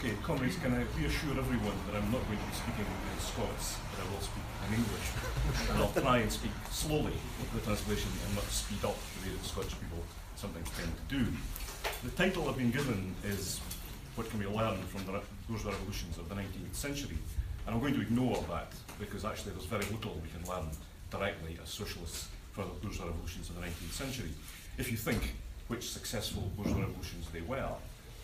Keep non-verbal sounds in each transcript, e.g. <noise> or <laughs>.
Okay, comrades, can I reassure everyone that I'm not going to be speaking in Scots, but I will speak in English. and I'll try and speak slowly with the translation and not speed up the way that Scottish people sometimes tend to do. The title I've been given is What Can We Learn from the, Those Revolutions of the 19th Century? And I'm going to ignore that because actually there's very little we can learn directly as socialists from those revolutions of the 19th century. If you think which successful bourgeois revolutions they were,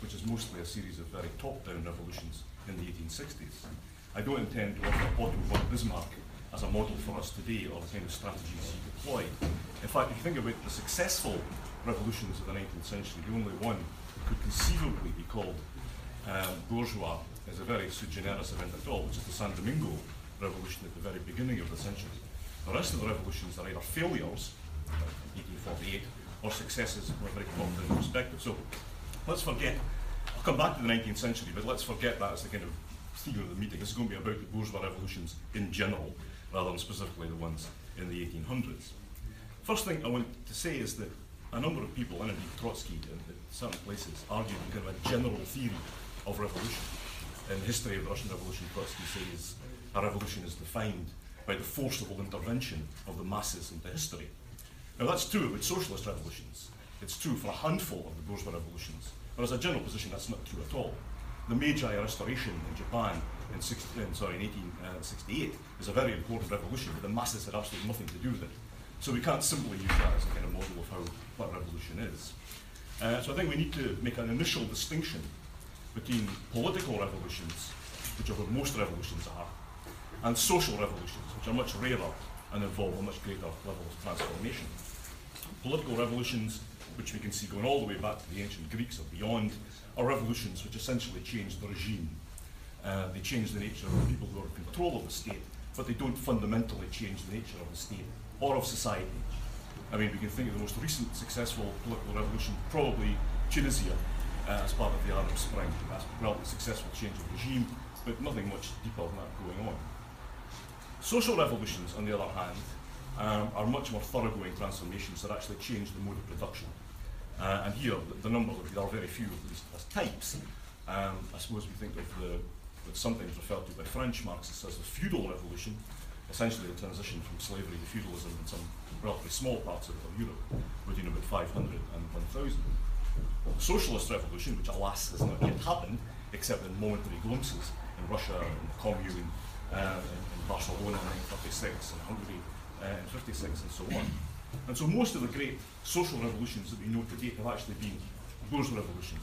which is mostly a series of very top-down revolutions in the 1860s. I don't intend to offer Otto von Bismarck as a model for us today or the kind of strategies he deployed. In fact, if you think about the successful revolutions of the 19th century, the only one that could conceivably be called um, bourgeois is a very sui generis event at all, which is the San Domingo revolution at the very beginning of the century. The rest of the revolutions are either failures, 1848, or successes from a very top-down perspective. So let's forget, I'll come back to the 19th century, but let's forget that as the kind of theme of the meeting. This is going to be about the bourgeois revolutions in general, rather than specifically the ones in the 1800s. First thing I want to say is that a number of people, and indeed Trotsky in certain places, argued kind of a general theory of revolution. In the history of the Russian Revolution, Trotsky says a revolution is defined by the forcible intervention of the masses into history. Now that's true with socialist revolutions. It's true for a handful of the bourgeois revolutions. But as a general position, that's not true at all. The Meiji Restoration in Japan in, 16, uh, sorry, in 1868 uh, is a very important revolution, but the masses had absolutely nothing to do with it. So we can't simply use that as a kind of model of how what revolution is. Uh, so I think we need to make an initial distinction between political revolutions, which are what most revolutions are, and social revolutions, which are much rarer and involve a much greater level of transformation. Political revolutions which we can see going all the way back to the ancient Greeks or beyond, are revolutions which essentially change the regime. Uh, they change the nature of the people who are in control of the state, but they don't fundamentally change the nature of the state or of society. I mean, we can think of the most recent successful political revolution, probably Tunisia, uh, as part of the Arab Spring. That's a relatively successful change of regime, but nothing much deeper than that going on. Social revolutions, on the other hand, um, are much more thoroughgoing transformations that actually change the mode of production. Uh, and here, the, the number, there are very few of these as types. Um, I suppose we think of the, what's sometimes referred to by French Marxists as the feudal revolution, essentially the transition from slavery to feudalism in some relatively small parts of, Europe, between about 500 and 1000. The socialist revolution, which alas has not yet happened, except in momentary glimpses in Russia and the Commune, uh, in, in Barcelona in 1936, and Hungary uh, in 56, and so on. And so most of the great social revolutions that we know today have actually been bourgeois revolutions.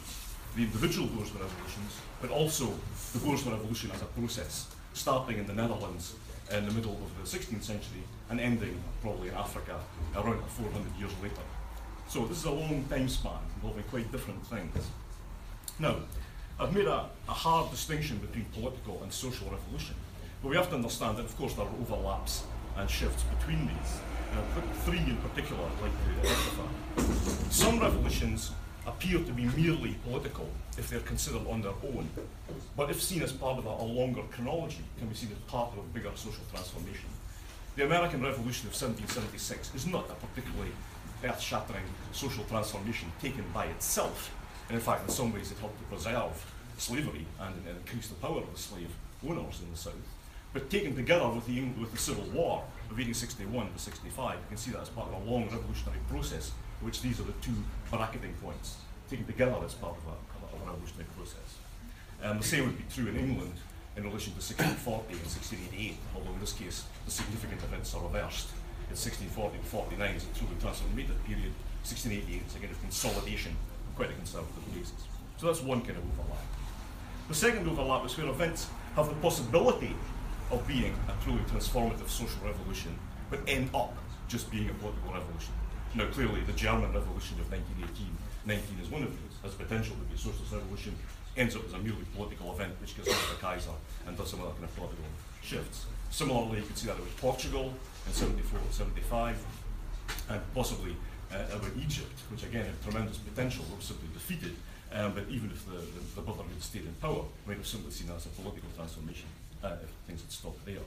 The individual bourgeois revolutions, but also the bourgeois revolution as a process, starting in the Netherlands in the middle of the 16th century and ending probably in Africa around 400 years later. So this is a long time span involving quite different things. Now, I've made a, a hard distinction between political and social revolution, but we have to understand that of course there are overlaps and shifts between these three in particular like to identify. Some revolutions appear to be merely political if they're considered on their own, but if seen as part of a, a longer chronology, can be seen as part of a bigger social transformation. The American Revolution of 1776 is not a particularly earth-shattering social transformation taken by itself. And in fact, in some ways, it helped to preserve slavery and, and increase the power of the slave owners in the South. But taken together with the, with the Civil War of 1861 to 65, you can see that as part of a long revolutionary process, which these are the two bracketing points, taken together as part of a, of a revolutionary process. And the same would be true in England in relation to 1640 and 1688, although in this case the significant events are reversed. In 1640 to 49 is a truly transformative period, 1688 is again a of consolidation on quite a conservative basis. So that's one kind of overlap. The second overlap is where events have the possibility of being a truly transformative social revolution, but end up just being a political revolution. Now, clearly, the German Revolution of 1918, 19 is one of these, has potential to be a socialist revolution, ends up as a merely political event which gets rid of the Kaiser and does some other kind of political shifts. Similarly, you could see that with Portugal in 74 and 75, and possibly uh, with Egypt, which again had tremendous potential, was simply defeated. Um, but even if the, the, the Brotherhood stayed in power, we might have simply seen that as a political transformation uh, things had stopped there.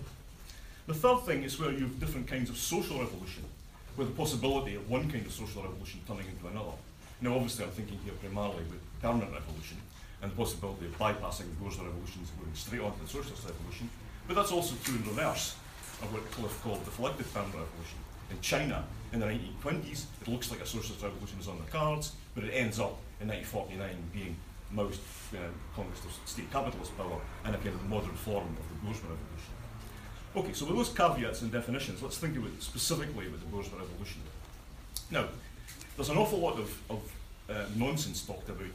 The third thing is where you have different kinds of social revolution, with the possibility of one kind of social revolution turning into another. Now, obviously, I'm thinking here primarily with permanent revolution, and the possibility of bypassing the bourgeois revolutions and moving straight on to the socialist revolution. But that's also true in reverse of what Cliff called the collective permanent revolution. In China, in the 1920s, it looks like a socialist revolution is on the cards, but it ends up in 1949 being Mao's uh, Congress of State Capitalist power and a kind of modern form of the bourgeois revolution. Okay, so with those caveats and definitions, let's think about specifically about the bourgeois revolution. Now, there's an awful lot of, of uh, nonsense talked about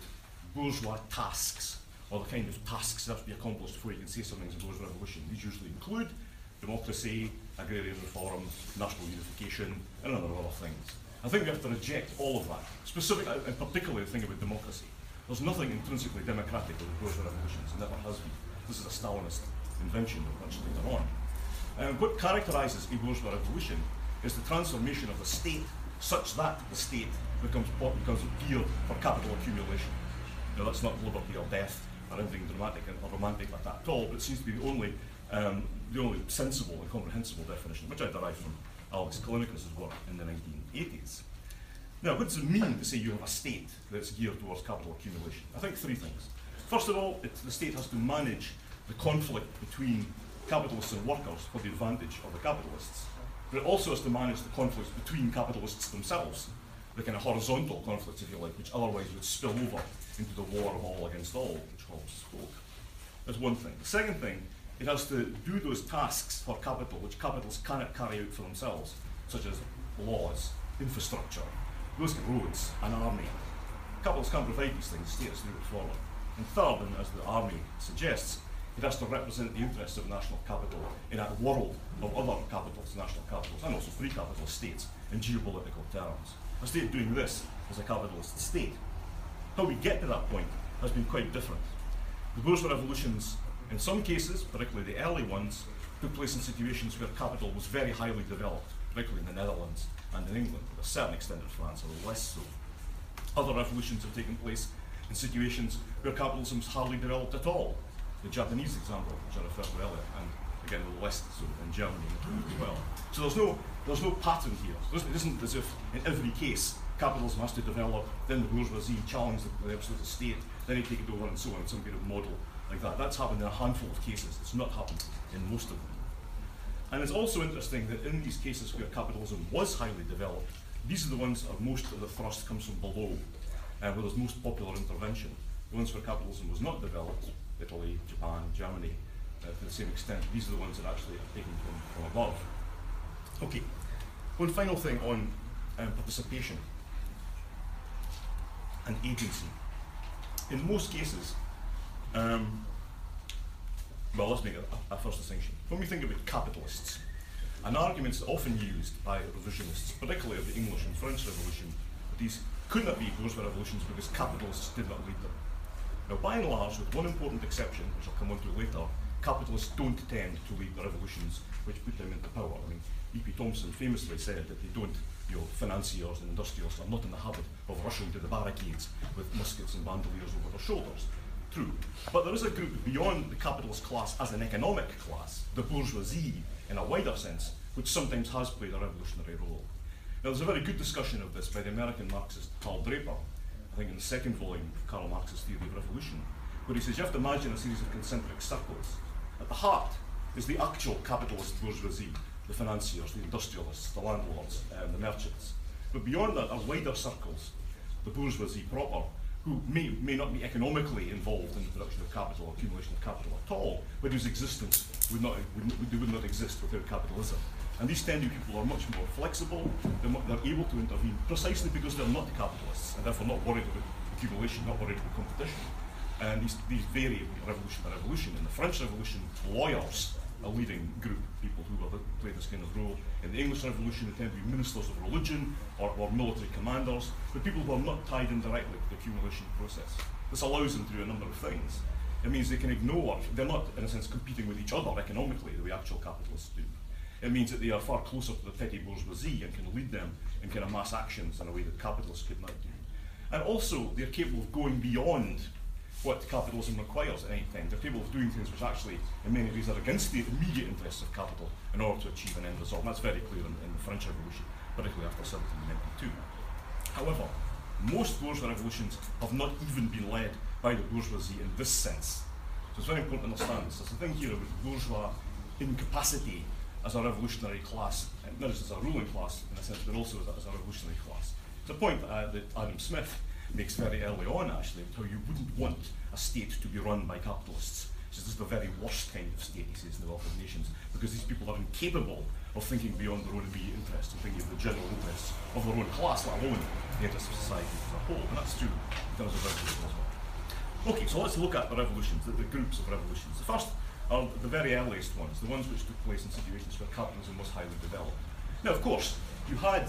bourgeois tasks, or the kind of tasks that have to be accomplished before you can say something's a bourgeois revolution. These usually include democracy, agrarian reform, national unification, and a number of other things. I think we have to reject all of that, specifically and particularly the thing about democracy. There's nothing intrinsically democratic about bourgeois revolutions, and never has been. This is a Stalinist invention of much later on. Um, what characterises a bourgeois revolution is the transformation of the state such that the state becomes, becomes geared for capital accumulation. Now, that's not liberty or death or anything dramatic or romantic like that at all, but it seems to be the only, um, the only sensible and comprehensible definition, which I derived from Alex Callinicos' work in the 1980s. Now, what does it mean to say you have a state that's geared towards capital accumulation? I think three things. First of all, the state has to manage the conflict between capitalists and workers for the advantage of the capitalists. But it also has to manage the conflicts between capitalists themselves, the kind of horizontal conflicts, if you like, which otherwise would spill over into the war of all against all, which Hobbes spoke. That's one thing. The second thing, it has to do those tasks for capital which capitals cannot carry out for themselves, such as laws, infrastructure, those roads, an army. Capitalists can't provide these things, the state has to do it for. And third, and as the army suggests, it has to represent the interests of national capital in a world of other capitals, national capitals, and also free capital states in geopolitical terms. A state doing this is a capitalist state. How we get to that point has been quite different. The bourgeois revolutions, in some cases, particularly the early ones, took place in situations where capital was very highly developed, particularly in the Netherlands and in England, to a certain extent in France, although less so. Other revolutions have taken place in situations where capitalism is hardly developed at all. The Japanese example, which I referred to earlier, and again the West, so in Germany as well. So there's no there's no pattern here. It isn't as if in every case capitalism has to develop, then the bourgeoisie challenge the, the absolute state, then they take it over and so on, some kind of model like that. That's happened in a handful of cases. It's not happened in most of them. And it's also interesting that in these cases where capitalism was highly developed, these are the ones where most of the thrust comes from below, uh, where there's most popular intervention. The ones where capitalism was not developed, Italy, Japan, Germany, uh, to the same extent, these are the ones that actually are taken from, from above. Okay, one final thing on um, participation and agency. In most cases, um, well, let's make a, a, first distinction. When we think about capitalists, an argument that's often used by revisionists, particularly of the English and French Revolution, these could not be bourgeois revolutions because capitalists did not lead them. Now, by and large, with one important exception, which I'll come on to later, capitalists don't tend to lead the revolutions which put them into power. I mean, E.P. Thompson famously said that they don't, you know, financiers and industrialists are not in the habit of rushing to the barricades with muskets and bandoliers over their shoulders. True. But there is a group beyond the capitalist class as an economic class, the bourgeoisie in a wider sense, which sometimes has played a revolutionary role. Now, there's a very good discussion of this by the American Marxist Hal Draper, I think in the second volume of Karl Marx's Theory of Revolution, where he says you have to imagine a series of concentric circles. At the heart is the actual capitalist bourgeoisie, the financiers, the industrialists, the landlords, um, the merchants. But beyond that are wider circles, the bourgeoisie proper, who may, may not be economically involved in the production of capital or accumulation of capital at all, but whose existence would not, would, would, not exist without capitalism. And these tend people are much more flexible, they're, they're able to intervene precisely because they're not capitalists and therefore not worried about accumulation, not worried about competition. And these, these vary revolution by revolution. In the French Revolution, lawyers a leading group of people who were, play this kind of role. In the English Revolution, they tend to be ministers of religion or, or military commanders, but people who are not tied in directly to the accumulation process. This allows them to do a number of things. It means they can ignore, they're not, in a sense, competing with each other economically the way actual capitalists do. It means that they are far closer to the petty bourgeoisie and can lead them in kind of mass actions in a way that capitalists could not do. And also, they're capable of going beyond what capitalism requires at any time. They're capable of doing things which actually, in many ways, are against the immediate interests of capital in order to achieve an end result. And that's very clear in, in the French Revolution, particularly after 1792. However, most bourgeois revolutions have not even been led by the bourgeoisie in this sense. So it's very important to understand this. There's a thing here about bourgeois incapacity as a revolutionary class, not just as a ruling class in a sense, but also as a, as a revolutionary class. It's a point uh, that Adam Smith makes very early on, actually, how you wouldn't want a state to be run by capitalists. He says this is the very worst kind of state, he says, in the wealth of nations, because these people are incapable of thinking beyond their own immediate interests and thinking of the general interests of their own class, let alone the interests of society as a whole. And that's true in terms of revolution as well. Okay, so let's look at the revolutions, the, the groups of revolutions. The first are the very earliest ones, the ones which took place in situations where capitalism was highly developed. Now, of course, you had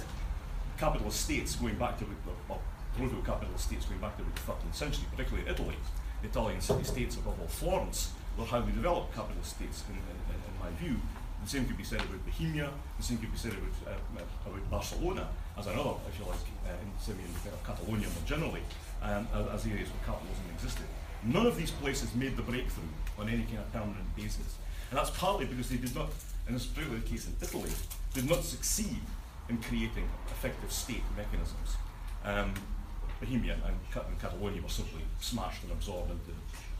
capitalist states going back to, well, proto-capitalist states going back to the 13th century, particularly Italy. Italian city-states, above all Florence, were highly developed capitalist states, in, in, in, in my view. The same could be said about Bohemia, the same could be said about, uh, about Barcelona, as another, if you like, uh, in semi of Catalonia more generally, um, as areas where capitalism existed. None of these places made the breakthrough on any kind of permanent basis. And that's partly because they did not, and this is particularly the case in Italy, did not succeed in creating effective state mechanisms. Um, Bohemia and, and, Catalonia were simply smashed and absorbed into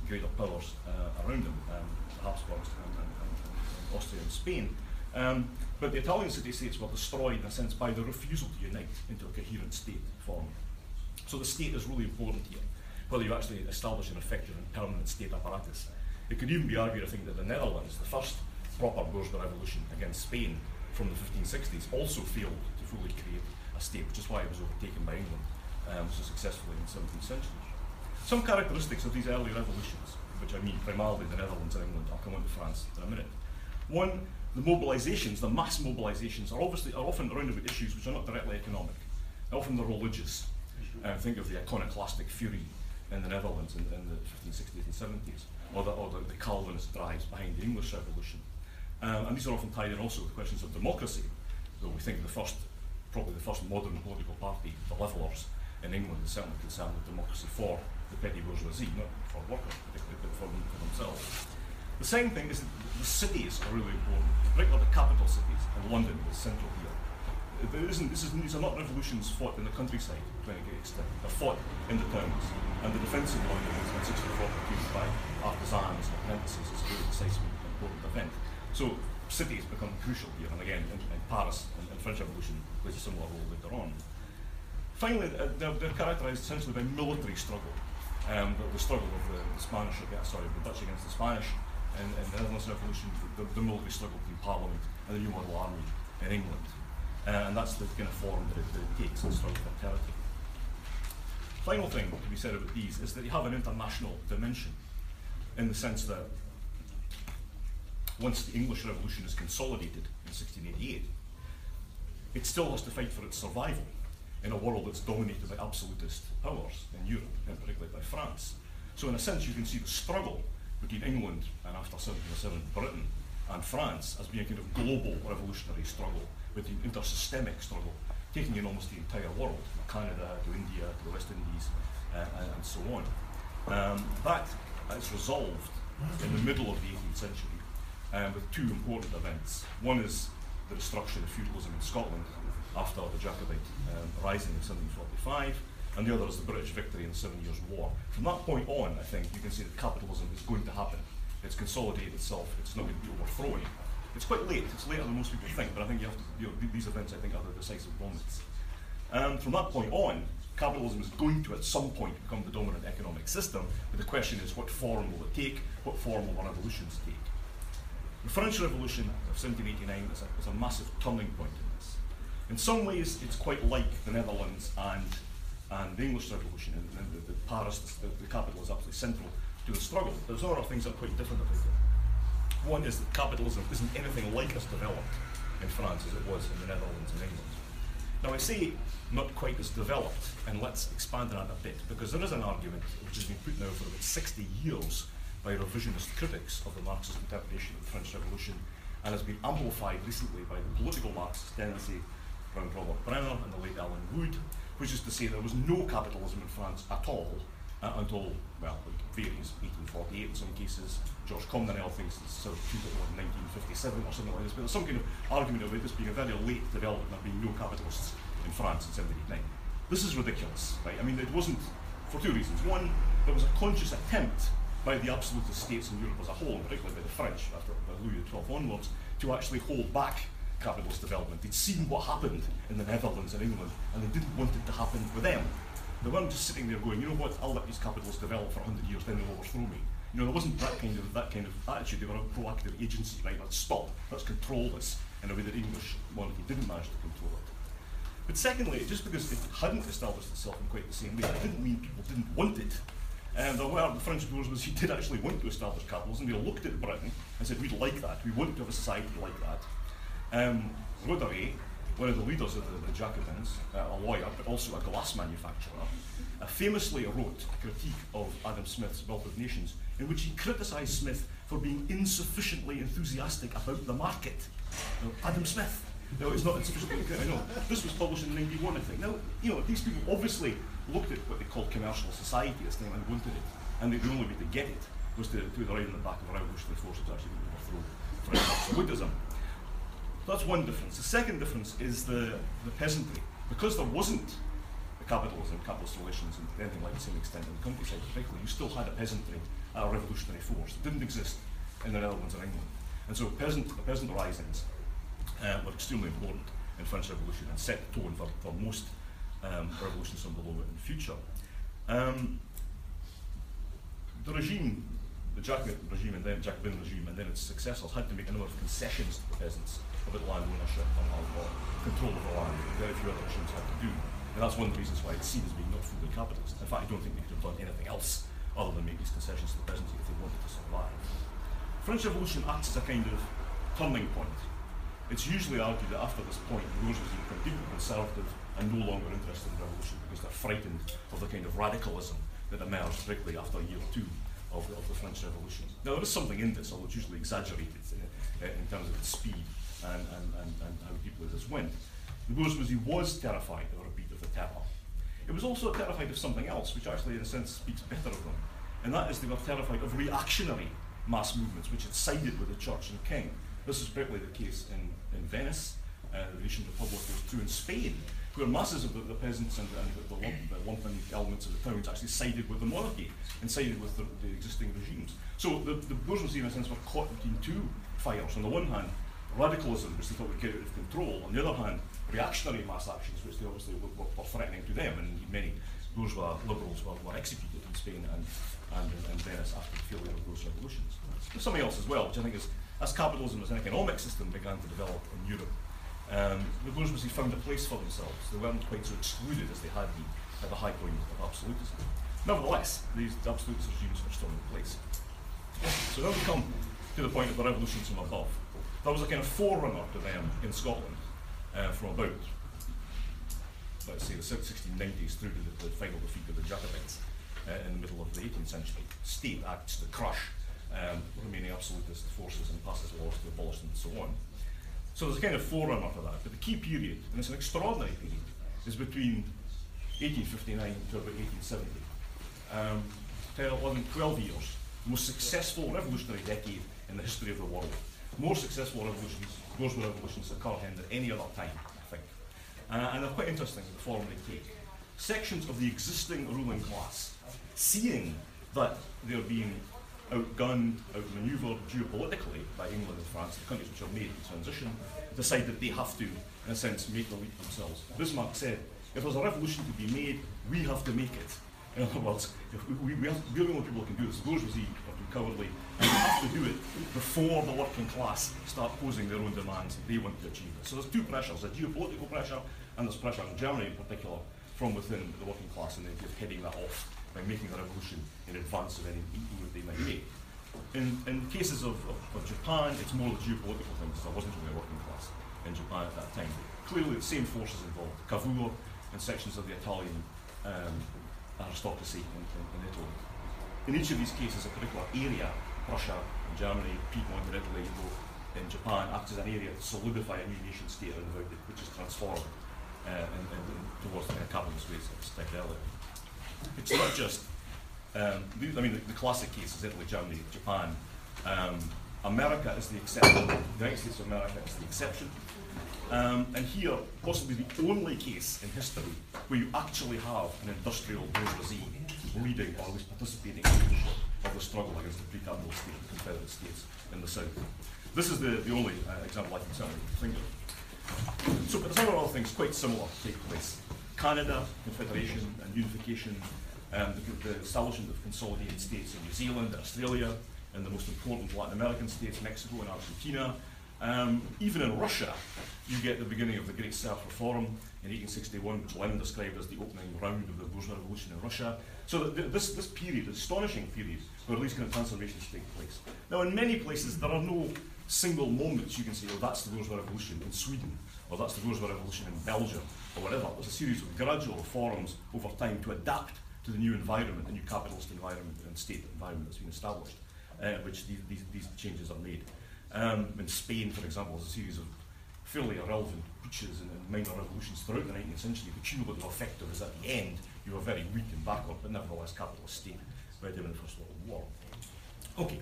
greater powers uh, around them, um, the Habsburgs and, and, and, Austria and Spain. Um, but the Italian city-states were destroyed in a sense by the refusal to unite into a coherent state form. So the state is really important here whether you actually establish an effective and permanent state apparatus. It could even be argued, I think, that the Netherlands, the first proper bourgeois revolution against Spain from the 1560s, also failed to fully create a state, which is why it was overtaken by England um, so successfully in the 17th century. Some characteristics of these early revolutions, which I mean primarily the Netherlands and England, I'll come on to France in a minute. One, the mobilizations, the mass mobilizations, are obviously are often around about issues which are not directly economic. Often they're religious. Uh, think of the iconoclastic fury in the Netherlands in, in the 1560s and 70s, or the, or the, the Calvinist drives behind the English Revolution. Um, and these are often tied in also with questions of democracy, So we think the first, probably the first modern political party, the Levellers in England, is certainly concerned with democracy for the petty bourgeoisie, not for workers particularly, but for, them, for themselves. The second thing is that the cities are really important, particularly the capital cities, and London is central here there isn't, this is, these are not revolutions fought in the countryside to any great extent. They're fought in the towns. And the defence of London in 1642 by artisans and apprentices is a very decisive and important event. So cities become crucial here, and again, in, in Paris and, French Revolution plays a similar role later on. Finally, uh, they're, they're, characterised essentially by military struggle. Um, the, the, struggle of the, the Spanish, sorry, the Dutch against the Spanish, and, and the Netherlands Revolution, the, the military struggle between Parliament and the New Model Army in England. Uh, and that's the kind of form that it, that it takes in struggle for territory. Final thing to be said about these is that they have an international dimension in the sense that once the English Revolution is consolidated in 1688, it still has to fight for its survival in a world that's dominated by absolutist powers in Europe, and particularly by France. So in a sense, you can see the struggle between England and after 1707 Britain and France as being a kind of global revolutionary struggle with the intersystemic struggle, taking in almost the entire world, from Canada to India to the West Indies uh, and, and, so on. Um, that is resolved in the middle of the 18th century um, with two important events. One is the destruction of feudalism in Scotland after the Jacobite um, rising in 1745, and the other is the British victory in the Seven Years' War. From that point on, I think you can see that capitalism is going to happen. It's consolidated itself, it's not going to be overthrown. It's quite late. It's later than most people think, but I think you have to, you know, these events I think are the decisive moments. And from that point on, capitalism is going to at some point become the dominant economic system, but the question is what form will it take? What form will the revolutions take? The French Revolution of 1789 is a, is a massive turning point in some ways, it's quite like the Netherlands and, and the English Revolution, and, and the, the Paris, the, the capital is absolutely central to the struggle. There's other things that are quite different about it. One is that capitalism isn't anything like as developed in France as it was in the Netherlands and England. Now I say not quite as developed, and let's expand on that a bit, because there is an argument which has been put now for about 60 years by revisionist critics of the Marxist interpretation of the French Revolution, and has been amplified recently by the political Marxist tendency around Robert Brenner and the late Ellen Wood, which is to say there was no capitalism in France at all uh, until, well, it varies, 1848 in some cases. George Comninel thinks it's sort of 1957 or something like this, but there's some kind of argument about this being a very late development, there being no capitalists in France in 1789. This is ridiculous, right? I mean, it wasn't, for two reasons. One, there was a conscious attempt by the absolutist states in Europe as a whole, and particularly by the French after Louis XII onwards, to actually hold back capitalist development. They'd seen what happened in the Netherlands and England, and they didn't want it to happen for them. They weren't just sitting there going, you know what, I'll let these capitalists develop for 100 years, then they'll overthrow me. You know, there wasn't that kind of that kind of attitude. They were a proactive agency, right? Let's stop, let's control this in a way that English monarchy didn't manage to control it. But secondly, just because it hadn't established itself in quite the same way, that didn't mean people didn't want it. And were the French bourgeoisie <laughs> did actually want to establish capitalism. They looked at Britain and said, we'd like that. We want to have a society like that. Um, one of the leaders of the, the Jacobins, uh, a lawyer, but also a glass manufacturer, uh, famously wrote a critique of Adam Smith's Wealth of Nations, in which he criticised Smith for being insufficiently enthusiastic about the market. Now, Adam Smith, no, it's not insufficiently. I know. This was published in 91, I think. Now, you know, these people obviously looked at what they called commercial society at this time and wanted it. And the, only way to get it was to put the right in the back of a revolutionary force to actually overthrow French absolutism. That's one difference. The second difference is the, the peasantry. Because there wasn't the capitalism, capitalist relations, and anything like the same extent in the countryside, particularly, you still had a peasantry, a revolutionary force. It didn't exist in the Netherlands or England. And so peasant, the peasant risings uh, were extremely important in French Revolution and set the tone for, for most um, revolutions from below in the future. Um, the regime, the Jacobin regime and then Jacobin regime and then its successors had to make a number of concessions to the peasants about land ownership and or control of the land very few other regimes had to do. And that's one of the reasons why it's seen as being not fully capitalist. In fact, I don't think they could have done anything else other than make these concessions to the peasantry if they wanted to survive. French Revolution acts as a kind of turning point. It's usually argued that after this point, the bourgeoisie become deeply conservative and no longer interested in revolution because they're frightened of the kind of radicalism that emerged, particularly after year two of the, of the French Revolution. Now, there is something in this, although it's usually exaggerated uh, in terms of its speed and, and, and, and how deeply this went. The bourgeoisie was terrified of a repeat of the terror. It was also terrified of something else, which actually, in a sense, speaks better of them, and that is they were terrified of reactionary mass movements which had sided with the church and king. This is particularly the case in, in Venice, uh, the Venetian Republic was true in Spain, where masses of the, the peasants and, and the, the, lump, the lumpen elements of the towns actually sided with the monarchy and sided with the, the existing regimes. So the, the bourgeoisie, in a sense, were caught between two fires. On the one hand, radicalism, which they thought would get out of control. On the other hand, reactionary mass actions, which they obviously were, were, threatening to them, and many bourgeois liberals were, were executed in Spain and, and in Venice after the failure of those revolutions. There's something else as well, which I think is, as capitalism as an economic system began to develop in Europe, um, the bourgeoisie found a place for themselves. They weren't quite so excluded as they had been at the high point of absolutism. Nevertheless, these absolutist regimes are still in place. So now we come to the point of the revolutions from above. That was a kind of forerunner to them in Scotland uh, from about, let's say, the 1690s through to the, the final defeat of the Jacobites uh, in the middle of the 18th century. State acts to crush um, remaining absolutist forces and passes laws to abolish them and so on. So there's a kind of forerunner to that. But the key period, and it's an extraordinary period, is between 1859 to about 1870. Um, 11, 12 years, the most successful revolutionary decade in the history of the world. More successful revolutions, bourgeois revolutions occur than any other time, I think. Uh, and they're quite interesting, the form they take. Sections of the existing ruling class, seeing that they're being outgunned, outmaneuvered geopolitically by England and France, the countries which have made the transition, decide that they have to, in a sense, make the leap themselves. Bismarck said, if there's a revolution to be made, we have to make it. In other words, if we, we, have, we're the only people who can do this. The bourgeoisie cowardly, and we have to do it before the working class start posing their own demands they want to achieve. So there's two pressures, there's geopolitical pressure, and there's pressure in Germany in particular from within the working class, and just heading that off by making a revolution in advance of any move they might make. In, in cases of, of, of, Japan, it's more the geopolitical thing, because there wasn't really a working class in Japan at that time. Clearly, the same forces involved. Cavour and sections of the Italian um, aristocracy in, in, in, Italy. In each of these cases, a particular area, Prussia in Germany, Piedmont in Italy, in Japan, acts as an area to solidify a new nation state which is transformed uh, in, towards the capitalist ways I earlier. It's not just, um, I mean, the, the, classic cases, Italy, Germany, Japan. Um, America is the exception, the United States of America is the exception. Um, and here, possibly the only case in history where you actually have an industrial bourgeoisie leading or at least participating in leadership of the struggle against the pre-capitalist state, the Confederate States in the South. This is the, the only uh, example I can think of. So, but several other things quite similar take place. Canada, Confederation and unification, um, the, the, establishment of consolidated states in New Zealand, and Australia, and the most important Latin American states, Mexico and Argentina. Um, even in Russia, you get the beginning of the Great Serf-Reform in 1861, which Lenin described as the opening round of the bourgeois revolution in Russia. So this, this period, astonishing period, where these kind of transformations take place. Now, in many places, there are no single moments you can say, oh, that's the bourgeois revolution in Sweden, or that's the bourgeois revolution in Belgium, or whatever. There's a series of gradual reforms over time to adapt to the new environment, the new capitalist environment and state environment that's been established, uh, which these, these, these, changes are made. Um, in Spain, for example, there's a series of fairly irrelevant breaches and, and minor revolutions throughout the 19th century. The cumulative effect of is at the end, you were very weak and backward, but nevertheless capitalist state by the First World War. Okay,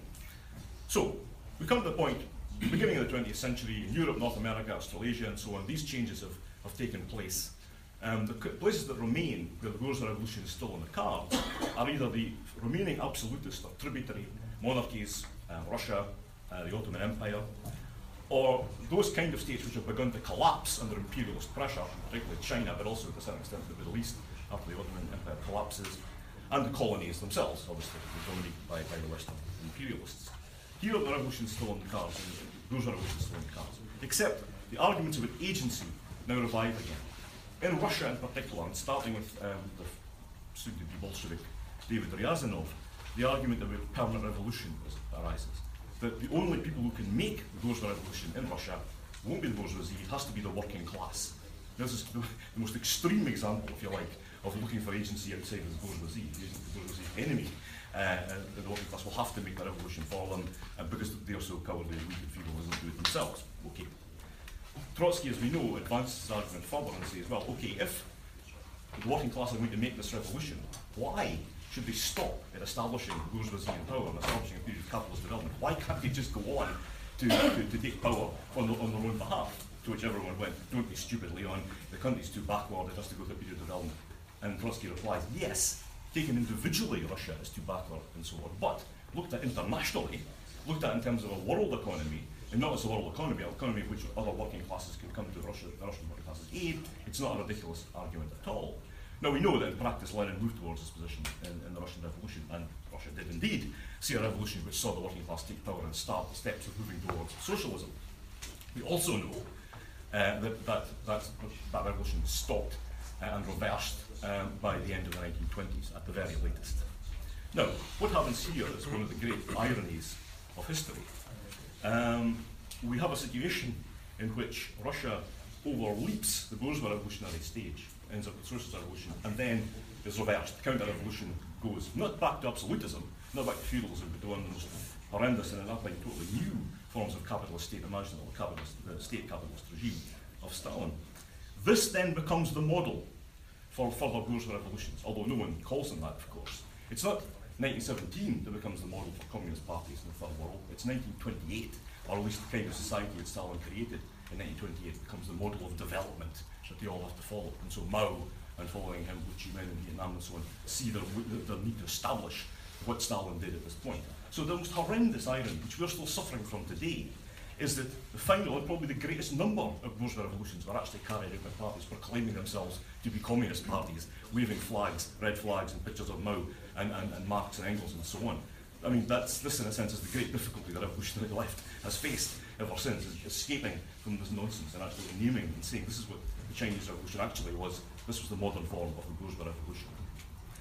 so we come to the point, beginning of the 20th century, in Europe, North America, Australasia, and so on, these changes have, have taken place. Um, the places that remain where the bourgeois revolution is still on the cards are either the remaining absolutist or tributary monarchies, um, Russia, uh, the Ottoman Empire, or those kind of states which have begun to collapse under imperialist pressure, particularly China, but also to a certain extent the Middle East after the Ottoman Empire collapses, and the colonies themselves, obviously, dominated by, by the Western imperialists. Here the revolution is still on the cards, those revolutions still on the cards. Except the arguments an agency now revive again in Russia in particular, and starting with um, the soon-to-be Bolshevik David Ryazanov, the argument about permanent revolution arises. That the only people who can make the bourgeois revolution in Russia won't be the bourgeoisie, it has to be the working class. This is the, most extreme example, if you like, of looking for agency outside of the bourgeoisie, the bourgeoisie enemy. Uh, the working class will have to make the revolution for them uh, because they are so cowardly and weak and feeble and do it themselves. Okay. Trotsky, as we know, advances his argument further and says, well, okay, if the working class are going to make this revolution, why should they stop at establishing bourgeoisie in power and establishing a period of capitalist development? Why can't they just go on to, to, to take power on, the, on their own behalf? To which everyone went, don't be stupid, Leon, the country's too backward, it has to go through a period of development. And Trotsky replies, yes, taken individually, Russia is too backward and so on. But looked at internationally, looked at in terms of a world economy, and not as a world economy, an economy in which other working classes can come to Russia, the Russian working classes' aid, it's not a ridiculous argument at all. Now we know that in practice Lenin moved towards this position in, in the Russian Revolution, and Russia did indeed see a revolution which saw the working class take power and start the steps of moving towards socialism. We also know uh, that, that, that that revolution stopped uh, and reversed um, by the end of the 1920s at the very latest. Now, what happens here is one of the great ironies of history um, we have a situation in which Russia overleaps the bourgeois revolutionary stage, ends up with socialist revolution, and then is reversed. The counter-revolution goes not back to absolutism, not back to feudalism, but to one of the horrendous and at totally new forms of capitalist state imaginable, capitalist, the state capitalist regime of Stalin. This then becomes the model for further bourgeois revolutions, although no one calls them that, of course. It's not 1917 that becomes the model for communist parties in the third world. It's 1928, or at least the kind of society that Stalin created in 1928 becomes the model of development that they all have to follow. And so Mao and following him, Ho Chi Minh in Vietnam and so on, see their, their need to establish what Stalin did at this point. So the most horrendous irony, which we're still suffering from today, is that the final and probably the greatest number of bourgeois revolutions were actually carried out by parties proclaiming themselves to be communist parties, waving flags, red flags and pictures of Mao and, and, and Marx and Engels and so on. I mean, that's, this in a sense is the great difficulty the revolutionary <laughs> left has faced ever since, is escaping from this nonsense and actually naming and saying this is what the Chinese Revolution actually was. This was the modern form of the bourgeois revolution.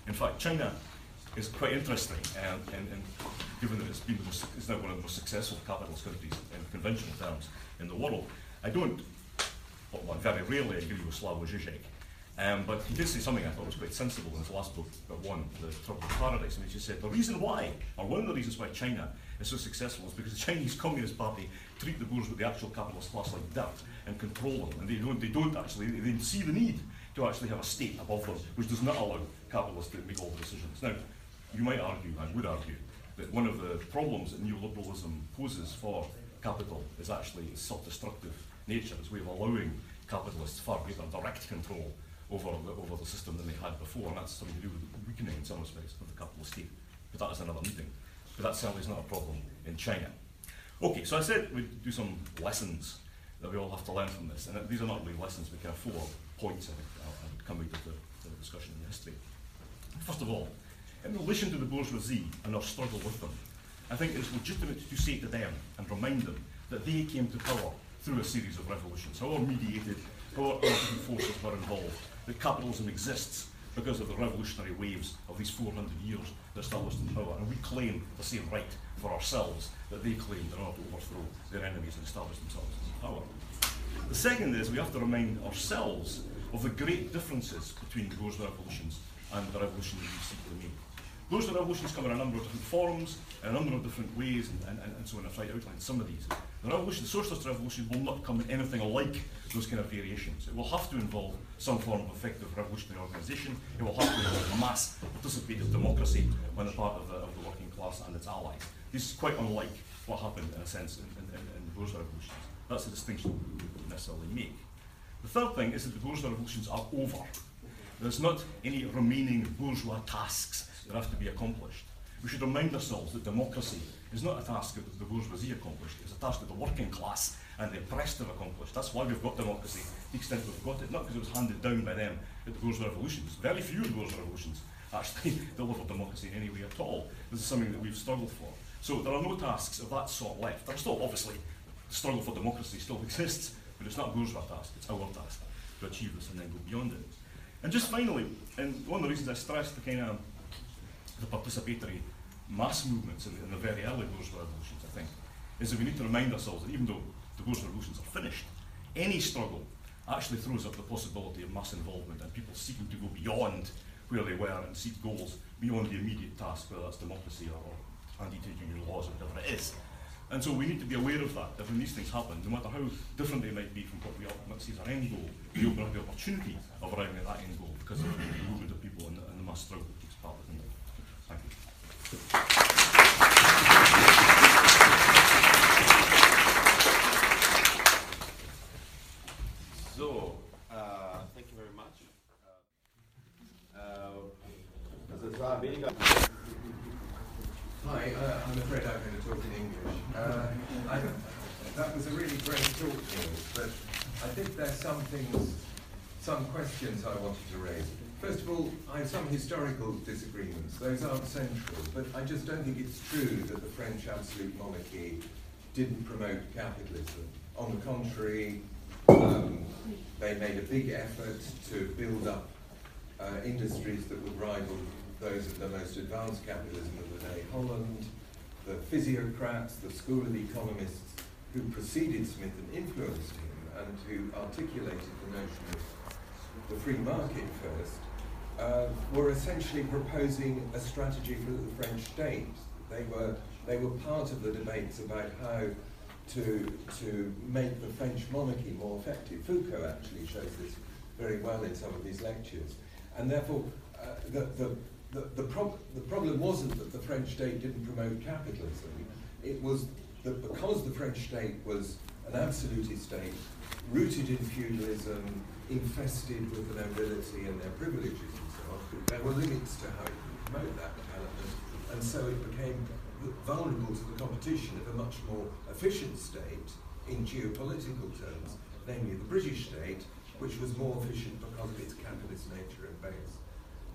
In fact, China is quite interesting, and, and, and given that it's, been the most, it's now one of the most successful capitalist countries in conventional terms in the world, I don't, well, I very rarely agree with Slavoj Žižek, um, but he did say something I thought was quite sensible in his last book, but one, The Trouble of Paradise, and he just said the reason why, or one of the reasons why China is so successful is because the Chinese Communist Party treat the bourgeois, the actual capitalist class, like dirt and control them, and they don't, they don't actually, they see the need to actually have a state above them, which does not allow capitalists to make all the decisions. Now, you might argue, I would argue, that one of the problems that neoliberalism poses for capital is actually its self-destructive nature, its way of allowing capitalists far greater direct control over the, over the system than they had before, and that's something to do with the weakening in some respects of the capitalist state. But that is another meeting. But that certainly is not a problem in China. Okay, so I said we'd do some lessons that we all have to learn from this, and these are not really lessons, kind of four points I think I would come out of the, the discussion in history. First of all, in relation to the bourgeoisie and our struggle with them, I think it's legitimate to say to them and remind them that they came to power through a series of revolutions, however mediated, however different forces were involved, that capitalism exists because of the revolutionary waves of these 400 years that established in power. And we claim the same right for ourselves that they claimed in order to overthrow their enemies and establish themselves in power. The second is we have to remind ourselves of the great differences between those revolutions and the revolution that we seek to make. Those revolutions come in a number of different forms, in a number of different ways, and, and, and so on. I've tried to outline some of these. The revolution, the socialist revolution, will not come in anything like those kind of variations. It will have to involve some form of effective revolutionary organisation. It will have to involve mass participative democracy on the part of the, of the working class and its allies. This is quite unlike what happened, in a sense, in, in, in the bourgeois revolutions. That's a distinction we would necessarily make. The third thing is that the bourgeois revolutions are over. There's not any remaining bourgeois tasks that have to be accomplished. We should remind ourselves that democracy is not a task that the bourgeoisie accomplished, it's a task that the working class and the oppressed have accomplished. That's why we've got democracy, the extent we've got it, not because it was handed down by them at the bourgeois revolutions. Very few the bourgeois revolutions actually <laughs> delivered democracy in any way at all. This is something that we've struggled for. So there are no tasks of that sort left. There's still, obviously, the struggle for democracy still <laughs> exists, but it's not bourgeois task, it's our task to achieve this and then go beyond it. And just finally, and one of the reasons I stressed the kind of the participatory mass movements in the, in the very early bourgeois revolutions, I think, is that we need to remind ourselves that even though the bourgeois revolutions are finished, any struggle actually throws up the possibility of mass involvement and people seeking to go beyond where they were and seek goals beyond the immediate task, whether that's democracy or, or anti-trade union laws or whatever it is. And so we need to be aware of that, that when these things happen, no matter how different they might be from what we might see as our end goal, we open up the opportunity of arriving at that end goal because of the movement of people and the, the mass struggle that takes part within it. Thank you. So, uh, thank you very much. Uh, also es war weniger. Hi, uh, I'm afraid I'm going to talk in English. Uh, I, that was a really great talk, Neil, but I think there's some things, some questions I wanted to raise. First of all, I have some historical disagreements. Those aren't central, but I just don't think it's true that the French absolute monarchy didn't promote capitalism. On the contrary, um, they made a big effort to build up uh, industries that would rival those of the most advanced capitalism of the day, Holland, the physiocrats, the school of economists who preceded Smith and influenced him and who articulated the notion of the free market first, uh, were essentially proposing a strategy for the French state. They were, they were part of the debates about how to, to make the French monarchy more effective. Foucault actually shows this very well in some of his lectures. And therefore, uh, the, the, the, the, prob the problem wasn't that the French state didn't promote capitalism. It was that because the French state was an absolutist state, rooted in feudalism, infested with the nobility and their privileges and so on, there were limits to how you could promote that development. And so it became vulnerable to the competition of a much more efficient state in geopolitical terms, namely the British state, which was more efficient because of its capitalist nature and base.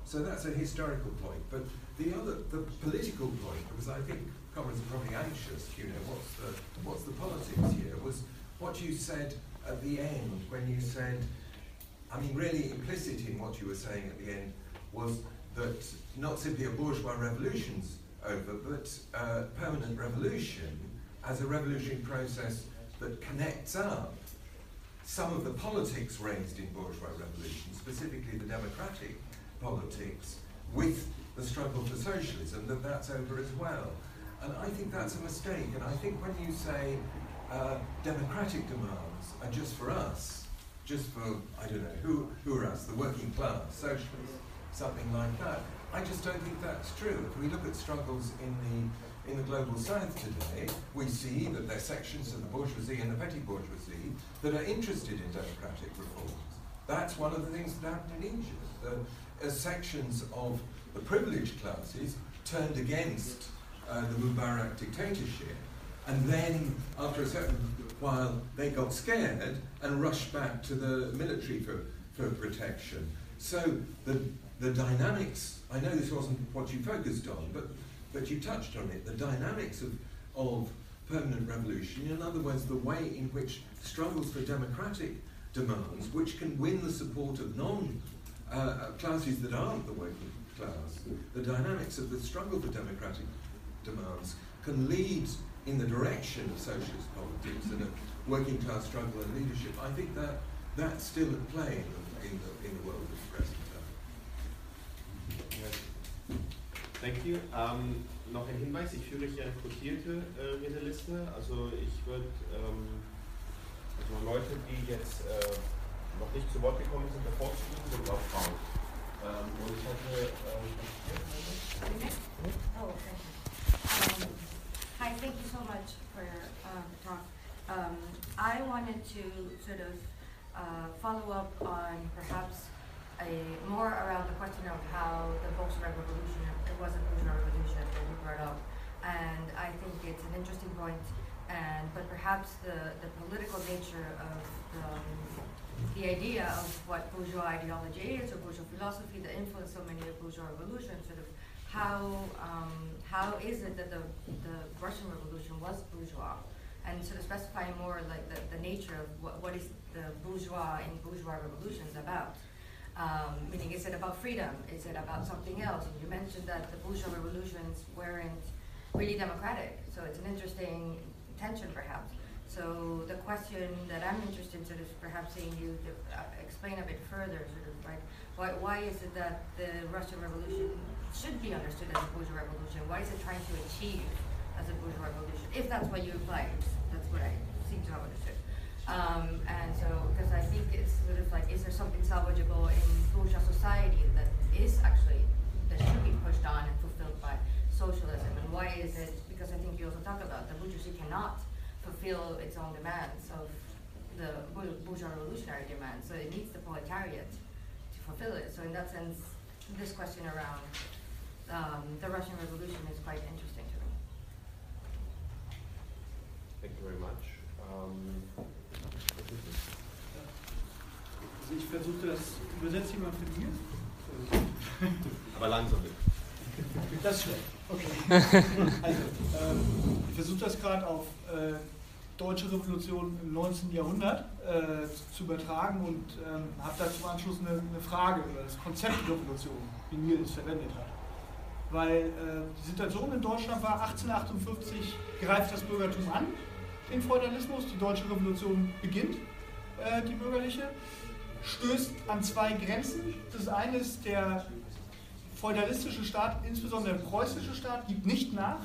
So that's a historical point. But the other, the political point, because I think comrades are probably anxious, you know, what's the, what's the politics here, was what you said at the end when you said, I mean, really implicit in what you were saying at the end was that not simply a bourgeois revolution's over, but uh, permanent revolution as a revolutionary process that connects up some of the politics raised in bourgeois revolution, specifically the democratic politics, with the struggle for socialism, that that's over as well. And I think that's a mistake. And I think when you say uh, democratic demands are just for us, just for, I don't know, who, who are us, the working class, socialists, something like that, I just don't think that's true. If we look at struggles in the in the global south today, we see that there are sections of the bourgeoisie and the petty bourgeoisie that are interested in democratic reforms. That's one of the things that happened in Egypt. Uh, as sections of the privileged classes turned against uh, the Mubarak dictatorship, and then after a certain while they got scared and rushed back to the military for, for protection. So the, the dynamics, I know this wasn't what you focused on, but, but you touched on it, the dynamics of, of permanent revolution, in other words, the way in which struggles for democratic demands, which can win the support of non uh, classes that aren't the working class, the dynamics of the struggle for democratic demands can lead in the direction of socialist politics and a working class struggle and leadership. I think that that's still at play in the, in the, in the world of the present time. Thank you. Um, noch ein Hinweis, ich führe hier eine quotierte äh, Redeliste. Also ich würde ähm, also Leute, die jetzt äh, noch nicht zu Wort gekommen sind, bevorzugen, sind auch Frauen. Ähm, und ich hatte ähm, Oh, thank you. Um, hi, thank you so much for your um, talk. Um, I wanted to sort of uh, follow up on perhaps a more around the question of how the Bolshevik Revolution, it was a bourgeois revolution that you brought up, and I think it's an interesting point, and but perhaps the, the political nature of the, the idea of what bourgeois ideology is or bourgeois philosophy that influenced so many of bourgeois revolutions, sort of how um, how is it that the, the Russian Revolution was bourgeois? And sort of specifying more like the, the nature of what, what is the bourgeois in bourgeois revolutions about. Um, meaning, is it about freedom? Is it about something else? And you mentioned that the bourgeois revolutions weren't really democratic, so it's an interesting tension, perhaps. So the question that I'm interested in, sort of perhaps seeing you uh, explain a bit further, sort of like why, why is it that the Russian Revolution should be understood as a bourgeois revolution? What is it trying to achieve as a bourgeois revolution? If that's what you imply, that's what I seem to have understood. Um, and so, because I think it's sort of like, is there something salvageable in bourgeois society that is actually, that should be pushed on and fulfilled by socialism? And why is it, because I think you also talk about the bourgeoisie cannot fulfill its own demands of the bourgeois revolutionary demands. So it needs the proletariat to fulfill it. So in that sense, this question around um, the Russian Revolution is quite interesting to me. Thank you very much. Um, also ich versuchte das, übersetze ich mal für dir. <laughs> Aber langsam bitte. Das ist schlecht. Okay. <laughs> Also, ähm, ich versuche das gerade auf äh, deutsche Revolution im 19. Jahrhundert äh, zu übertragen und ähm, habe dazu im Anschluss eine, eine, Frage über das Konzept Revolution, wie Niel es verwendet hat. Weil äh, die Situation in Deutschland war 1858 greift das Bürgertum an, den Feudalismus, die deutsche Revolution beginnt, äh, die bürgerliche, stößt an zwei Grenzen. Das eine ist der feudalistische Staat, insbesondere der preußische Staat, gibt nicht nach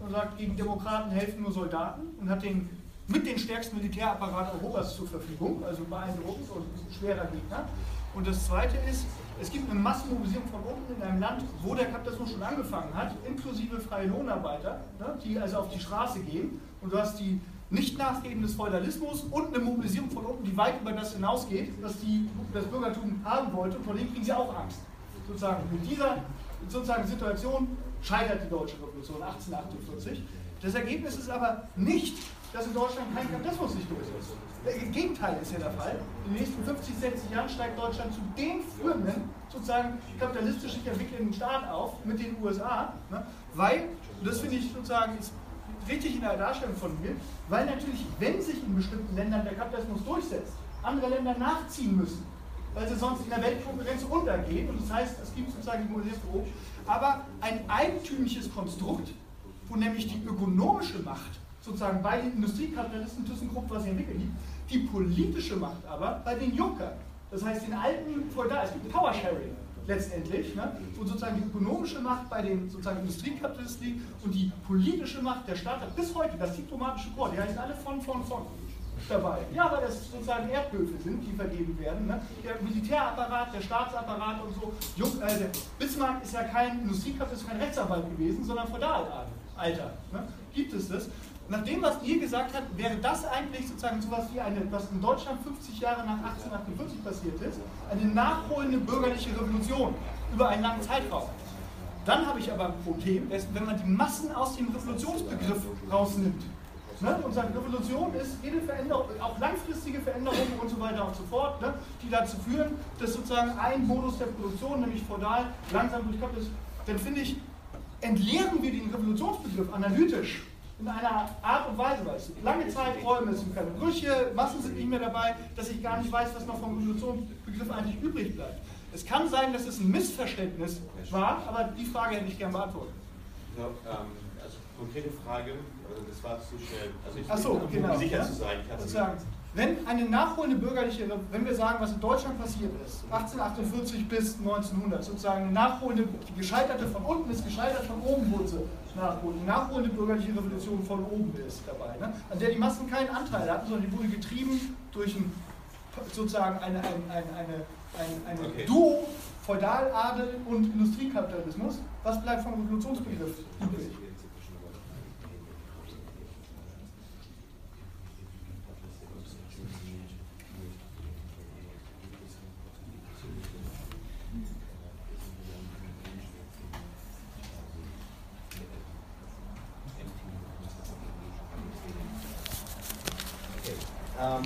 und sagt, gegen Demokraten helfen nur Soldaten und hat den mit den stärksten Militärapparat Europas zur Verfügung, also beeindruckend und schwerer Gegner. Und das Zweite ist, es gibt eine Massenmobilisierung von unten in einem Land, wo der Kapitalismus schon angefangen hat, inklusive freie Lohnarbeiter, ne, die also auf die Straße gehen. Und du hast die nicht nachgeben des Feudalismus und eine Mobilisierung von unten, die weit über das hinausgeht, was die, das Bürgertum haben wollte. Und vor dem kriegen sie auch Angst. Sozusagen mit dieser sozusagen Situation scheitert die deutsche Revolution 1848. Das Ergebnis ist aber nicht, dass in Deutschland kein Kapitalismus sich durchsetzt. Im Gegenteil ist ja der Fall. In den nächsten 50, 60 Jahren steigt Deutschland zu dem führenden, sozusagen kapitalistisch sich entwickelnden Staat auf mit den USA, ne? weil, und das finde ich sozusagen ist richtig in der Darstellung von mir, weil natürlich, wenn sich in bestimmten Ländern der Kapitalismus durchsetzt, andere Länder nachziehen müssen, weil sie sonst in der Weltkonkurrenz untergehen. Und das heißt, es gibt sozusagen die Mobilisierung, aber ein eigentümliches Konstrukt, wo nämlich die ökonomische Macht sozusagen bei den Industriekapitalisten ThyssenKrupp was entwickelt gibt, die politische Macht aber bei den Junkern. Das heißt, den alten Feudal, es gibt Power-Sharing letztendlich, ne? wo sozusagen die ökonomische Macht bei den sozusagen Industriekapitalisten liegt und die politische Macht der Staat hat bis heute, das diplomatische Korps, die heißen alle von, von, von dabei. Ja, weil das sozusagen Erdhöfe sind, die vergeben werden. Ne? Der Militärapparat, der Staatsapparat und so. Jung, äh, Bismarck ist ja kein Industriekapitalist, kein Rechtsanwalt gewesen, sondern Feudalalter. Ne? Gibt es das? Nach dem, was ihr gesagt habt, wäre das eigentlich sozusagen sowas wie eine, was in Deutschland 50 Jahre nach 1848 passiert ist, eine nachholende bürgerliche Revolution über einen langen Zeitraum. Dann habe ich aber ein Problem, wenn man die Massen aus dem Revolutionsbegriff rausnimmt. Ne? Und sagt, Revolution ist jede Veränderung, auch langfristige Veränderungen und so weiter und so fort, ne? die dazu führen, dass sozusagen ein Modus der Produktion, nämlich feudal, langsam durchkommt ist. Dann finde ich, entleeren wir den Revolutionsbegriff analytisch in einer Art und Weise, weil es lange Zeiträume, es sind keine Brüche, Massen sind nicht mehr dabei, dass ich gar nicht weiß, was noch vom Revolutionsbegriff eigentlich übrig bleibt. Es kann sein, dass es ein Missverständnis war, aber die Frage hätte ich gerne beantwortet. Ja, ähm, also konkrete Frage, also das war zu schnell. Also ich Ach so, um genau. sicher ja? zu sein. Sozusagen, wenn eine nachholende bürgerliche, wenn wir sagen, was in Deutschland passiert ist, 1848 bis 1900, sozusagen eine nachholende, die gescheiterte von unten ist gescheitert, von oben wurde nachholen. Die nachholende bürgerliche Revolution von oben ist dabei, ne? an der die Massen keinen Anteil hatten, sondern die wurde getrieben durch ein, sozusagen eine, eine, eine, eine, eine Okay. Duo Feudaladel und Industriekapitalismus. Was bleibt vom Revolutionsbegriff übrig? Ähm,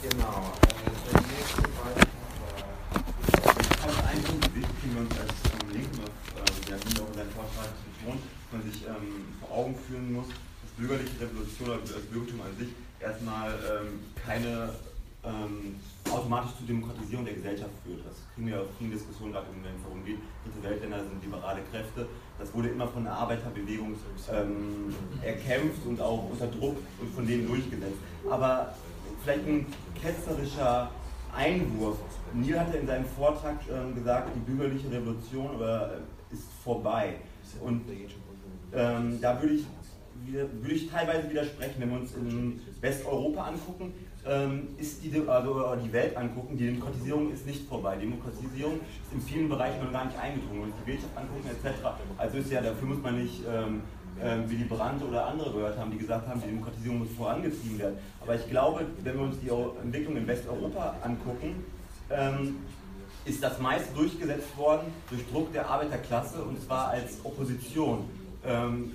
genau. Äh, der nächste Beitrag war. Also ein Punkt den wir uns als Linken auf äh, der Bühne auch in seinem Vortrag betont, dass man sich ähm, vor Augen führen muss, dass bürgerliche Revolution oder das Bürgertum an sich erstmal ähm, keine automatisch zur Demokratisierung der Gesellschaft führt. Das kriegen wir auf vielen Diskussionen gerade wenn es darum geht. Dritte Weltländer sind liberale Kräfte. Das wurde immer von der Arbeiterbewegung ähm, erkämpft und auch unter Druck und von denen durchgesetzt. Aber vielleicht ein ketzerischer Einwurf. Neil hatte in seinem Vortrag ähm, gesagt, die bürgerliche Revolution aber, äh, ist vorbei. Und ähm, da würde ich, würde ich teilweise widersprechen, wenn wir uns in Westeuropa angucken, ähm, ist die, also die Welt angucken, die Demokratisierung ist nicht vorbei. Demokratisierung ist in vielen Bereichen noch gar nicht eingedrungen. Uns die Wirtschaft angucken etc., also ist ja, dafür muss man nicht ähm, Willy Brandt oder andere gehört haben, die gesagt haben, die Demokratisierung muss vorangetrieben werden. Aber ich glaube, wenn wir uns die Entwicklung in Westeuropa angucken, ähm, ist das meiste durchgesetzt worden durch Druck der Arbeiterklasse und zwar als Opposition. Ähm,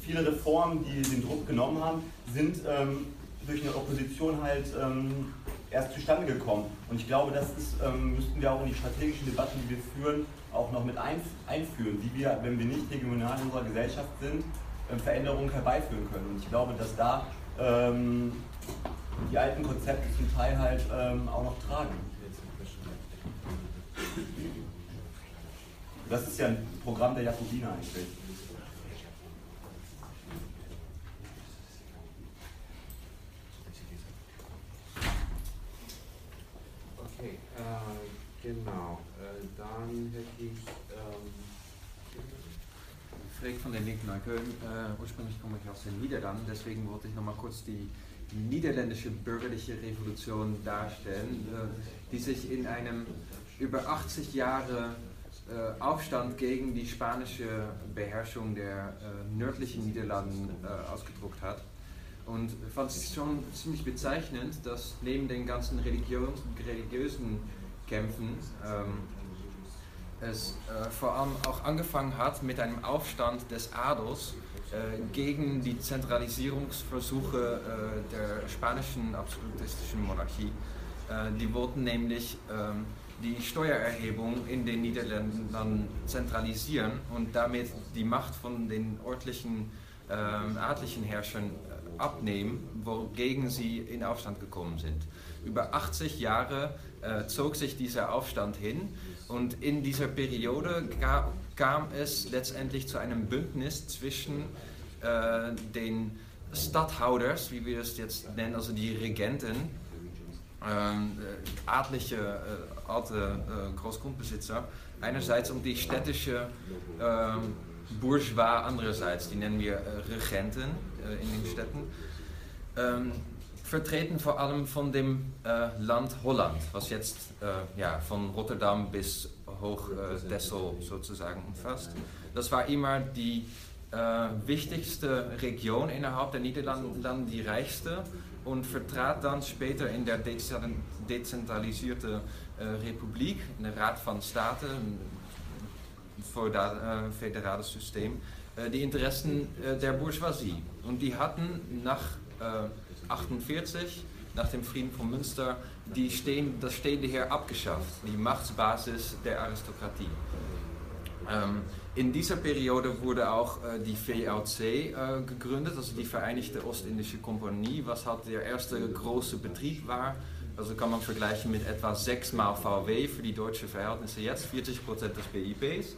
viele Reformen, die den Druck genommen haben, sind ähm, durch eine Opposition halt ähm, erst zustande gekommen. Und ich glaube, das ist, ähm, müssten wir auch in die strategischen Debatten, die wir führen, auch noch mit einf einführen, wie wir, wenn wir nicht regional in unserer Gesellschaft sind, ähm, Veränderungen herbeiführen können. Und ich glaube, dass da ähm, die alten Konzepte zum Teil halt ähm, auch noch tragen. Das ist ja ein Programm der Jakobiner eigentlich. Okay, äh, genau. Dann hätte ich. Ähm, Freek van den Linken Neukölln. Äh, ursprünglich komme ich aus den Niederlanden, deswegen wollte ich nochmal kurz die niederländische bürgerliche Revolution darstellen, äh, die sich in einem über 80 Jahre äh, Aufstand gegen die spanische Beherrschung der äh, nördlichen Niederlanden äh, ausgedruckt hat. Und fand es schon ziemlich bezeichnend, dass neben den ganzen religiösen Kämpfen ähm, es äh, vor allem auch angefangen hat mit einem Aufstand des Adels äh, gegen die Zentralisierungsversuche äh, der spanischen absolutistischen Monarchie. Äh, die wollten nämlich ähm, die Steuererhebung in den Niederlanden zentralisieren und damit die Macht von den örtlichen ähm, adlichen Herrschern äh, abnehmen, wogegen sie in Aufstand gekommen sind. Über 80 Jahre äh, zog sich dieser Aufstand hin und in dieser Periode ga, kam es letztendlich zu einem Bündnis zwischen äh, den Stadthouders, wie wir das jetzt nennen, also die Regenten, ähm, äh, adlige, äh, alte äh, Großgrundbesitzer, einerseits und die städtische ähm, Bourgeois andererseits, die nennen wir äh, Regenten äh, in den Städten. Ähm, vertreten vor allem von dem äh, Land Holland, was jetzt äh, ja, von Rotterdam bis hoch äh, Dessel sozusagen umfasst. Das war immer die äh, wichtigste Region innerhalb der Niederlande, dann die reichste und vertrat dann später in der dezentralisierte äh, Republik, in der Rat van Staten, ein äh, föderales System, die Interessen der Bourgeoisie. Und die hatten nach 1948, nach dem Frieden von Münster, die stehen, das stehende Heer abgeschafft, die Machtsbasis der Aristokratie. Ähm, in dieser Periode wurde auch äh, die VLC äh, gegründet, also die Vereinigte Ostindische Kompanie, was halt der erste große Betrieb war. Also kann man vergleichen mit etwa sechsmal VW für die deutschen Verhältnisse jetzt, 40 Prozent des BIPs.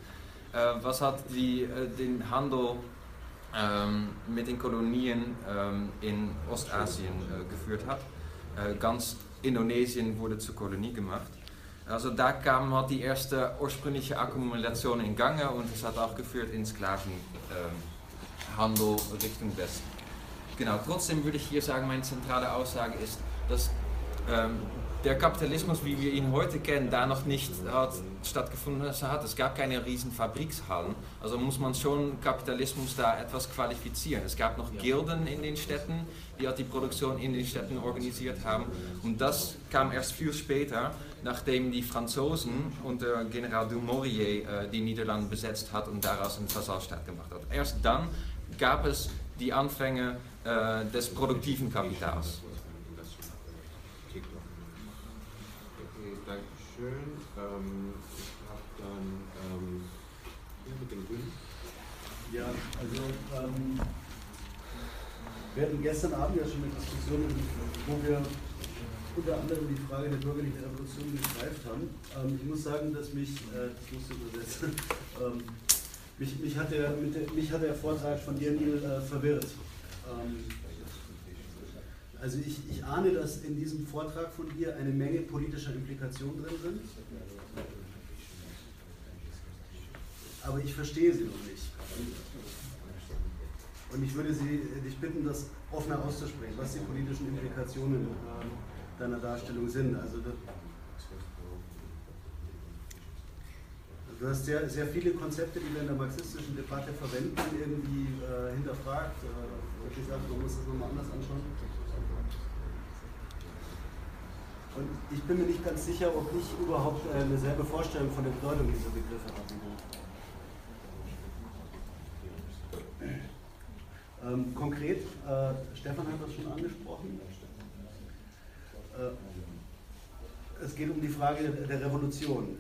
Äh, was hat die, äh, den Handel mit den Kolonien ähm, in Ostasien äh, geführt hat. Äh, ganz Indonesien wurde zur Kolonie gemacht. Also da kam halt die erste ursprüngliche Akkumulation in Gange und es hat auch geführt in Sklavenhandel Richtung Westen. Genau, trotzdem würde ich hier sagen, meine zentrale Aussage ist, dass ähm, der Kapitalismus, wie wir ihn heute kennen, da noch nicht hat stattgefunden hat. Es gab keine riesen Fabrikshallen. Also muss man schon Kapitalismus da etwas qualifizieren. Es gab noch Gilden in den Städten, die die Produktion in den Städten organisiert haben. Und das kam erst viel später, nachdem die Franzosen unter General Dumouriez äh, die Niederlande besetzt hat und daraus einen Vasalstaat gemacht hat. Erst dann gab es die Anfänge äh, des produktiven Kapitals. Schön. Ähm, ich habe dann ähm, hier mit dem Grün. Ja, also ähm, wir hatten gestern Abend ja schon eine Diskussion, wo wir unter anderem die Frage der bürgerlichen Revolution gestreift haben. Ähm, ich muss sagen, dass mich, äh, das musst du übersetzen, <laughs> ähm, mich, mich, hat der, der, mich hat der Vortrag von dir, Neil, äh, verwirrt. Ähm, also ich, ich ahne, dass in diesem Vortrag von dir eine Menge politischer Implikationen drin sind. Aber ich verstehe sie noch nicht. Und ich würde sie, dich bitten, das offener auszusprechen, was die politischen Implikationen deiner Darstellung sind. Also Du hast sehr, sehr viele Konzepte, die wir in der marxistischen Debatte verwenden, irgendwie äh, hinterfragt. Äh, gesagt, man muss das nochmal anders anschauen. Und ich bin mir nicht ganz sicher, ob ich überhaupt äh, eine selbe Vorstellung von der Bedeutung dieser Begriffe habe. Ähm, konkret, äh, Stefan hat das schon angesprochen. Äh, es geht um die Frage der Revolution.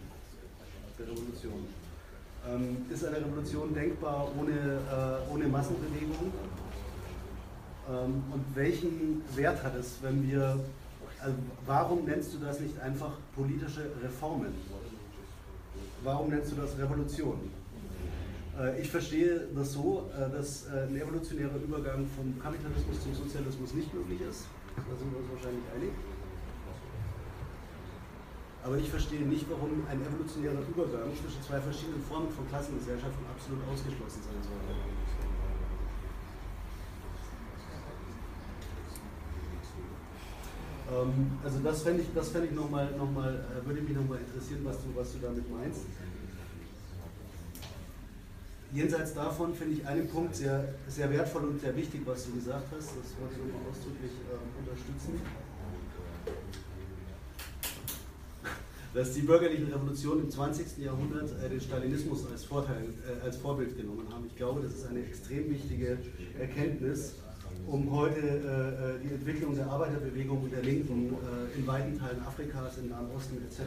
Der Revolution. Ähm, ist eine Revolution denkbar ohne, äh, ohne Massenbewegung? Ähm, und welchen Wert hat es, wenn wir also warum nennst du das nicht einfach politische Reformen? Warum nennst du das Revolution? Äh, ich verstehe das so, äh, dass äh, ein evolutionärer Übergang vom Kapitalismus zum Sozialismus nicht möglich ist. Da sind wir uns wahrscheinlich einig. Aber ich verstehe nicht, warum ein evolutionärer Übergang zwischen zwei verschiedenen Formen von Klassengesellschaften absolut ausgeschlossen sein sollte. Ähm, also das fände ich, ich nochmal, noch mal, äh, würde mich nochmal interessieren, was du, was du damit meinst. Jenseits davon finde ich einen Punkt sehr, sehr wertvoll und sehr wichtig, was du gesagt hast. Das wollte ich nochmal ausdrücklich äh, unterstützen. Dass die bürgerlichen Revolutionen im 20. Jahrhundert äh, den Stalinismus als, Vorteil, äh, als Vorbild genommen haben. Ich glaube, das ist eine extrem wichtige Erkenntnis um heute äh, die Entwicklung der Arbeiterbewegung und der Linken äh, in weiten Teilen Afrikas, im Nahen Osten etc.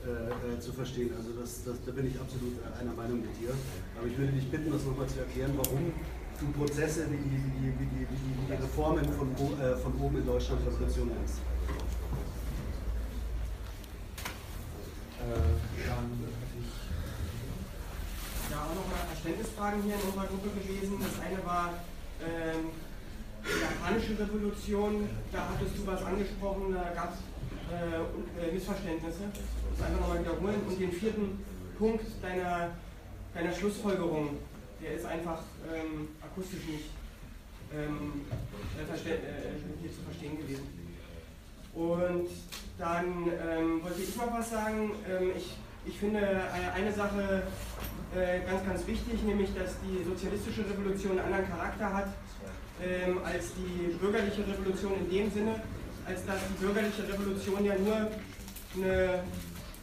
Äh, äh, zu verstehen. Also das, das, da bin ich absolut einer Meinung mit dir. Aber ich würde dich bitten, das nochmal zu erklären, warum du Prozesse wie die, wie die, wie die, wie die Reformen von, äh, von oben in Deutschland Revolution nennst. ja auch nochmal Verständnisfragen hier in unserer Gruppe gewesen. Das eine war, ähm, die japanische Revolution, da hattest du was angesprochen, da gab es äh, äh, Missverständnisse. Das einfach nochmal wiederholen. Und den vierten Punkt deiner, deiner Schlussfolgerung, der ist einfach ähm, akustisch nicht ähm, äh, hier zu verstehen gewesen. Und dann ähm, wollte ich mal was sagen. Ähm, ich, ich finde, äh, eine Sache äh, ganz, ganz wichtig, nämlich dass die sozialistische Revolution einen anderen Charakter hat ähm, als die bürgerliche Revolution in dem Sinne, als dass die bürgerliche Revolution ja nur eine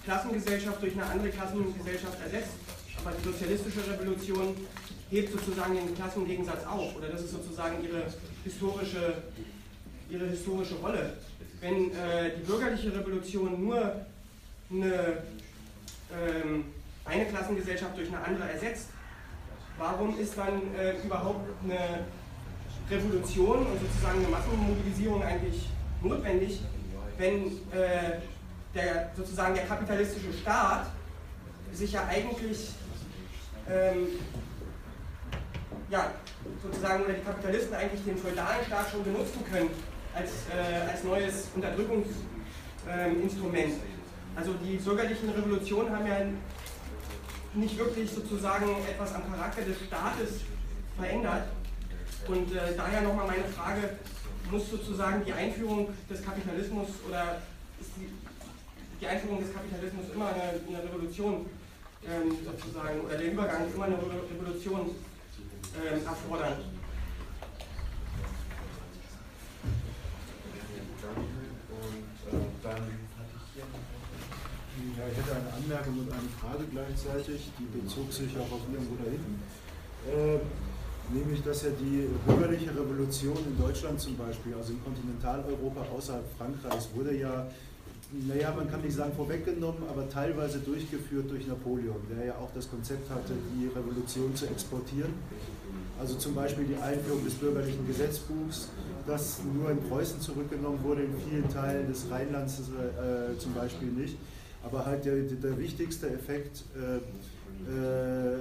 Klassengesellschaft durch eine andere Klassengesellschaft ersetzt. Aber die sozialistische Revolution hebt sozusagen den Klassengegensatz auf. Oder das ist sozusagen ihre historische, ihre historische Rolle. Wenn äh, die bürgerliche Revolution nur eine, ähm, eine Klassengesellschaft durch eine andere ersetzt, warum ist dann äh, überhaupt eine Revolution und sozusagen eine Massenmobilisierung eigentlich notwendig, wenn äh, der, sozusagen der kapitalistische Staat sich ja eigentlich ähm, ja, sozusagen oder die Kapitalisten eigentlich den feudalen Staat schon benutzen können als, äh, als neues Unterdrückungsinstrument. Ähm, also die bürgerlichen Revolutionen haben ja nicht wirklich sozusagen etwas am Charakter des Staates verändert. Und äh, daher nochmal meine Frage, muss sozusagen die Einführung des Kapitalismus oder ist die, die Einführung des Kapitalismus immer eine, eine Revolution ähm, sozusagen, oder der Übergang immer eine Revolution ähm, erfordern? Und dann ja, ich hätte eine Anmerkung und eine Frage gleichzeitig, die bezog sich auch auf irgendwo dahin. Äh, nämlich, dass ja die bürgerliche Revolution in Deutschland zum Beispiel, also in Kontinentaleuropa außerhalb Frankreichs, wurde ja, naja, man kann nicht sagen vorweggenommen, aber teilweise durchgeführt durch Napoleon, der ja auch das Konzept hatte, die Revolution zu exportieren. Also zum Beispiel die Einführung des bürgerlichen Gesetzbuchs, das nur in Preußen zurückgenommen wurde, in vielen Teilen des Rheinlands äh, zum Beispiel nicht. Aber halt der, der wichtigste Effekt äh, äh,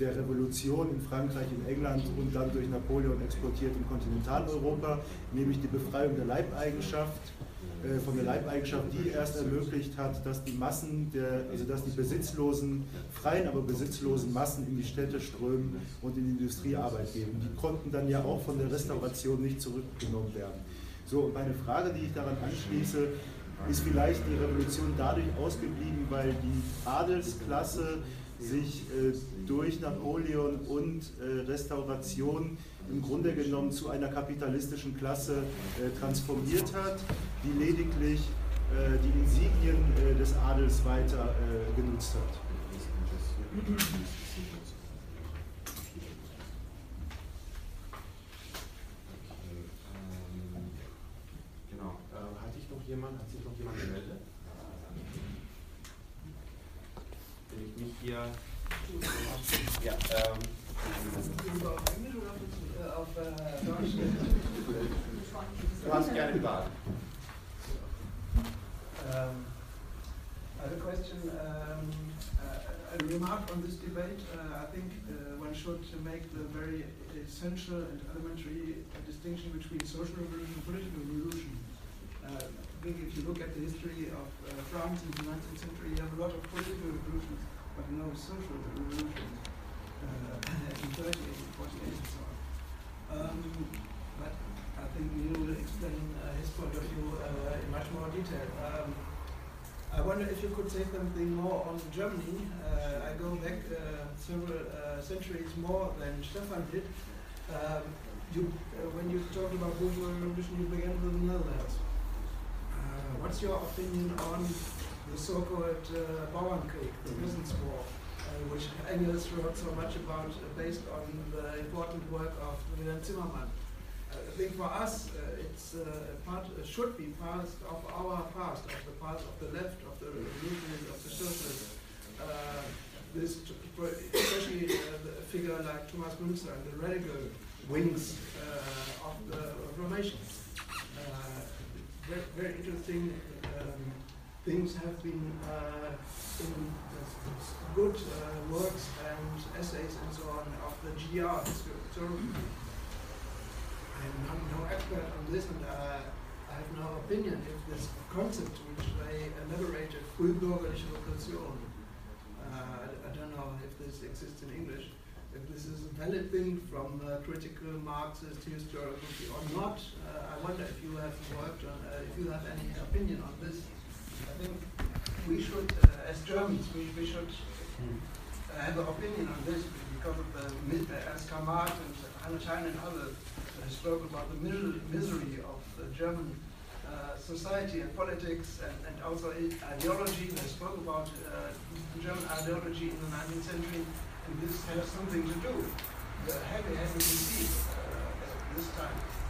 der Revolution in Frankreich, in England und dann durch Napoleon exportiert in Kontinentaleuropa, nämlich die Befreiung der Leibeigenschaft, äh, von der Leibeigenschaft, die erst ermöglicht hat, dass die Massen, der, also dass die besitzlosen, freien, aber besitzlosen Massen in die Städte strömen und in die Industrie Arbeit geben. Die konnten dann ja auch von der Restauration nicht zurückgenommen werden. So, und meine Frage, die ich daran anschließe, ist vielleicht die Revolution dadurch ausgeblieben, weil die Adelsklasse sich äh, durch Napoleon und äh, Restauration im Grunde genommen zu einer kapitalistischen Klasse äh, transformiert hat, die lediglich äh, die Insignien äh, des Adels weiter äh, genutzt hat. Genau. hatte ich noch jemand, hat sich noch jemand gemeldet? Hier. Ja, ähm. Auf Englisch oder auf Deutsch? Du hast gerne überall. Um, I have a question, um, uh, a remark on this debate. Uh, I think uh, one should make the very essential and elementary distinction between social revolution and political revolution. Uh, I think if you look at the history of uh, France in the 19th century, you have a lot of political revolutions, but no social revolution uh, <laughs> in 38 and 48 and so on. Um, but I think you will explain uh, his point of view uh, in much more detail. Um, I wonder if you could say something more on Germany. Uh, I go back uh, several uh, centuries more than Stefan did. Um, you, when you talked about bourgeois revolution, you began with the Netherlands. What's your opinion on the so-called uh, Bauernkrieg, the peasants' war, uh, which Engels wrote so much about, uh, based on the important work of Wilhelm Zimmermann? Uh, I think for us, uh, it's uh, part, uh, should be part of our past, of the past of the left, of the movement of the socialists. Uh, this, especially uh, the figure like Thomas Münzer and the radical wings uh, of the Reformation. Uh, very, very interesting um, things have been uh, in good uh, works and essays and so on of the GDR. So, so I'm not no expert on this, and uh, I have no opinion if this concept which they elaborated, frühbürgerliche Revolution, uh, I, I don't know if this exists in English, if this is a valid thing from uh, critical Marxist historiography or not. Uh, I wonder if you have worked on, uh, if you have any opinion on this. I think we should, uh, as Germans, we, we should uh, have an opinion on this because of the, as Karl and Hannah and others spoke about the misery of the German uh, society and politics and, and also ideology. They spoke about uh, German ideology in the 19th century, and this has something to do. The heavy, heavy disease uh, at this time.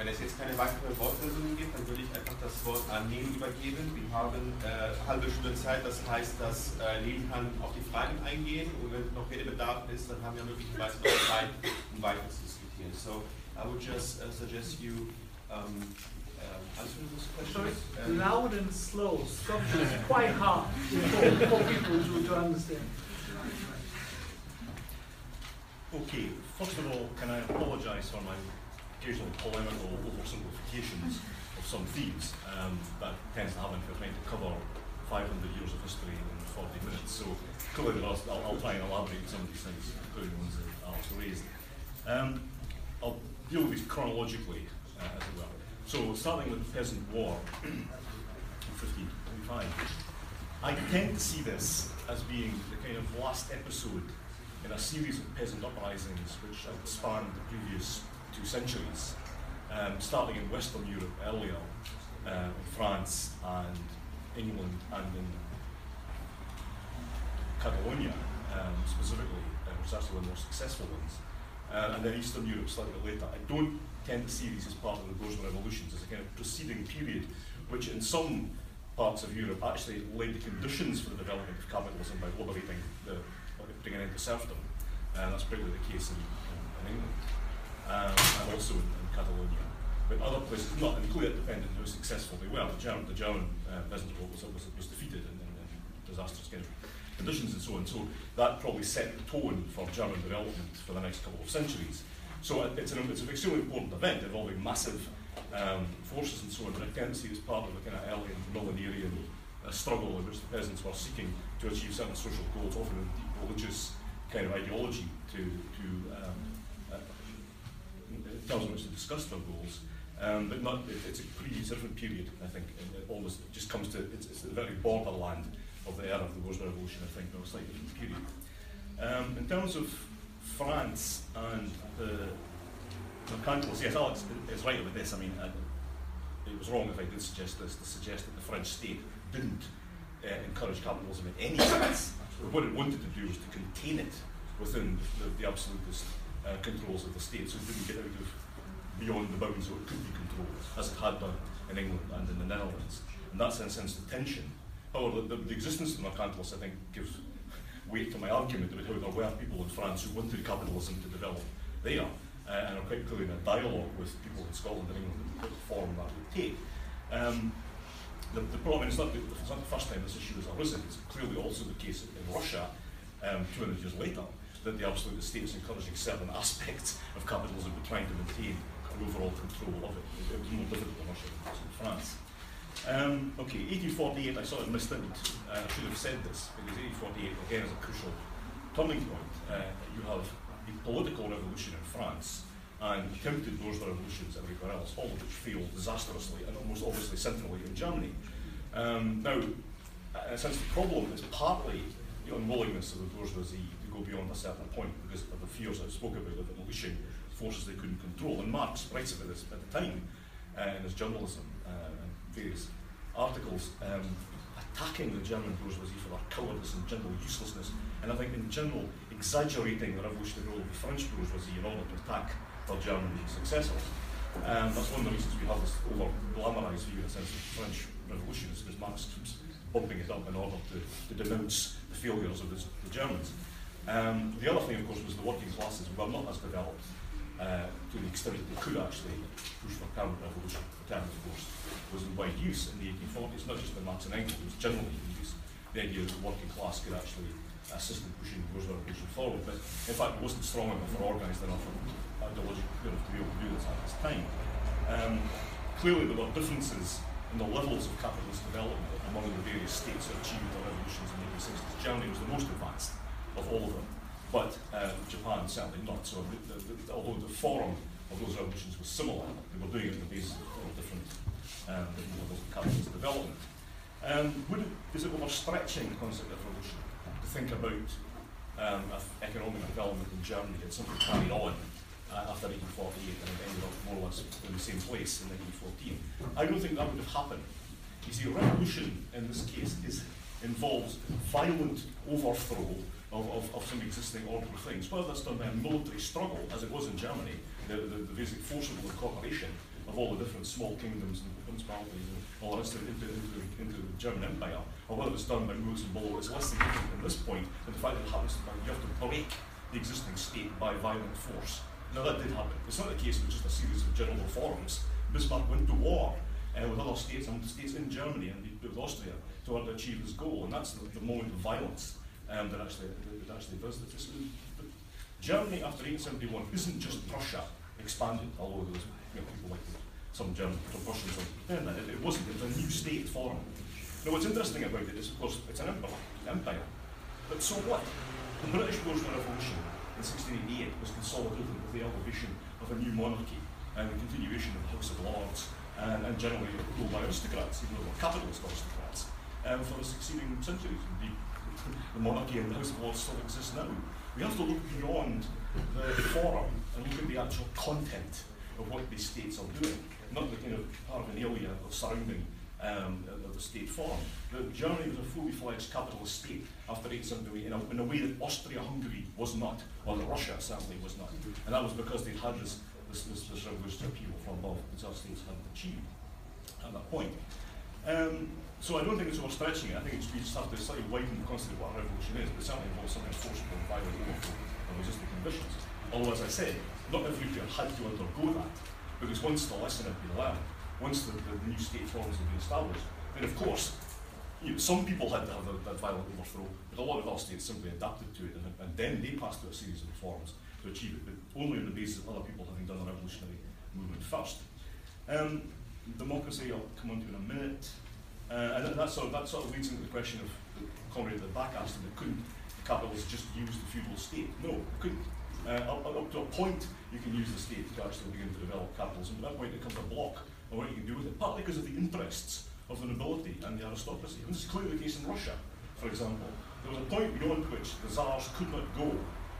Wenn es jetzt keine weiteren Wortmeldungen gibt, dann würde ich einfach das Wort an Neil übergeben. Wir haben äh, eine halbe Stunde Zeit, das heißt, dass äh, Neil kann auf die Fragen eingehen und wenn noch Redebedarf ist, dann haben wir möglicherweise noch Zeit, um weiter zu diskutieren. So, I would just uh, suggest you um, uh, answer those Sorry, questions. Um, loud and slow. Stop is quite hard for, for people to, to understand. Okay, first of all, can I apologise for my occasional polemical oversimplifications of some themes um, that tends to happen if you're trying to cover 500 years of history in 40 minutes. So clearly, I'll, I'll try and elaborate on some of these things, including ones that Alex raised. Um, I'll deal with these chronologically, uh, as it were. So starting with the Peasant War in 1525, I tend to see this as being the kind of last episode in a series of peasant uprisings which had spanned the previous two centuries, um, starting in Western Europe earlier, uh, in France and England and in Catalonia um, specifically, uh, which is actually one of the more successful ones, uh, and then Eastern Europe slightly later. I don't tend to see these as part of the Bourgeois revolutions, as a kind of preceding period, which in some parts of Europe actually laid the conditions for the development of capitalism by liberating the, bringing an end serfdom. And that's particularly the case in, in, in England, um, and also in, in Catalonia. But other places, not depending on how successful they were. The German, the German uh, revolt was, was, was defeated in, in, in disastrous conditions and so on. So that probably set the tone for German development for the next couple of centuries. So it's an, it's an extremely important event involving massive um, forces and so on, but I to see it as part of a kind of early millenarian uh, struggle in which the peasants were seeking to achieve certain social goals, often in deep religious kind of ideology to, to um, terms in which to discuss their goals. Um, but not, it, it's a pretty different period, I think, and it almost it just comes to, it's, it's the very borderland of the era of the Bourgeois Revolution, I think, but a slightly different period. Um, in terms of France and the mercantiles, yes, Alex is right about this. I mean, I, it was wrong if I did suggest this, to suggest that the French state didn't uh, encourage capitalism in any sense. What it wanted to do was to contain it within the, the absolutist uh, controls of the state, so it didn't get out of beyond the bounds of what could be controlled, as it had done in England and in the Netherlands. And that's in a sense the tension. However, the, the existence of the mercantilists, I think, gives weight to my argument about how there were people in France who wanted capitalism to develop there, uh, and are quite clearly in a dialogue with people in Scotland and England about what form that would take. Um, the, the problem is not the, it's not the first time this issue has arisen, it's clearly also the case in Russia um, 200 years later that the absolute state is encouraging certain <laughs> aspects of capitalism but trying to maintain an overall control of it. It, was more difficult Russia than was in France. Um, okay, 1848, I sort of missed out. I should have said this because 1848 again is a crucial turning point. Uh, you have the political revolution in France and attempted bourgeois revolutions everywhere else, all of which failed disastrously and almost obviously centrally in Germany. Um, now, in a sense, the problem is partly the unwillingness of the bourgeoisie to go beyond a certain point because of the fears I spoke about of unleashing forces they couldn't control. And Marx writes about this at the time uh, in his journalism uh, and various articles um, attacking the German bourgeoisie for their cowardice and general uselessness, and I think in general exaggerating the revolutionary role of the French bourgeoisie in order to attack their German successors. Um, that's one of the reasons we have this over glamorised view in a sense of the French Revolution, is because Marx keeps bumping it up in order to, to denounce the failures of the, the Germans. Um, the other thing, of course, was the working classes were not as developed uh, to the extent that they could actually push for permanent revolution. The term, of course, was in wide use in the 1840s, not just by Marx and Engels, it was generally in use. The idea that the working class could actually assist in pushing the bourgeois revolution forward, but in fact it wasn't strong enough or organised enough or ideologically enough to be able to do this at this time. Um, clearly there were differences in the levels of capitalist development among the various states that achieved their revolutions in the 1860s. Germany was the most advanced of all of them, but uh, Japan certainly not. So the, the, the, although the form of those revolutions was similar, they were doing it on the basis of different, um, levels of capitalist development. Um, would it, is it overstretching the concept of revolution to think about um, economic development in Germany that simply carried on uh, after 1848 and it ended up more or less in the same place in 1914? I don't think that would have happened. You see, a revolution in this case is, involves violent overthrow of, of, of some existing order of things, whether that's done by a military struggle, as it was in Germany, the, the, the basic forcible incorporation of all the different small kingdoms and principalities and all the rest of it into, into, into the German Empire, or whether it's done by moves and blow, it's less significant at this point than the fact that it happens you have to break the existing state by violent force. Now that did happen. It's not the case was just a series of general reforms. Bismarck went to war uh, with other states and states in Germany and with Austria to to achieve his goal, and that's the, the moment of violence um, that actually that actually does this. Germany after 1871 isn't just Prussia expanded, although there was you know, people like some German Prussians pretend that it, it wasn't. It was a new state formed. Now what's interesting about it is, of course, it's an empire, empire. But so what? The British Bourgeois Revolution in 1688 was consolidated with the elevation of a new monarchy and the continuation of the House of Lords and, and generally ruled by aristocrats, even though they were capitalist aristocrats, um, for the succeeding centuries. Indeed, the monarchy and the House of Lords still exist now. We have to look beyond the forum and look at the actual content of what these states are doing, not the kind of paraphernalia of surrounding um, of the state form. The Germany was a fully fledged capitalist state after 1878 in a, in a way that Austria-Hungary was not, or that Russia certainly was not. And that was because they had this this, this, this revolutionary upheaval from above that our states hadn't achieved at that point. Um, so I don't think it's overstretching it. I think it's, we just have to slightly widen the concept of what a revolution is, but it certainly involves something forcible and violent overthrow of existing conditions. Although, as I said, not every had to undergo that, because once the lesson had been learned, once the, the, new state forms had been established, then of course, you know, some people had to have that violent overthrow, but a lot of other states simply adapted to it, and, and then they passed through a series of reforms to achieve it, but only on the basis of other people having done a revolutionary movement first. Um, democracy, I'll come on to in a minute. Uh, and that, that, sort of, that sort of leads into the question of the comrade at the back asked him, couldn't the capitalists just use the feudal state? No, couldn't. Uh, up, up, to a point, you can use the state to actually begin to develop capitalism. At that point, it comes a block of what you can do with it, partly because of the interests of the nobility and the aristocracy. And this is clearly the case in Russia, for example. There was a point beyond which the czars could not go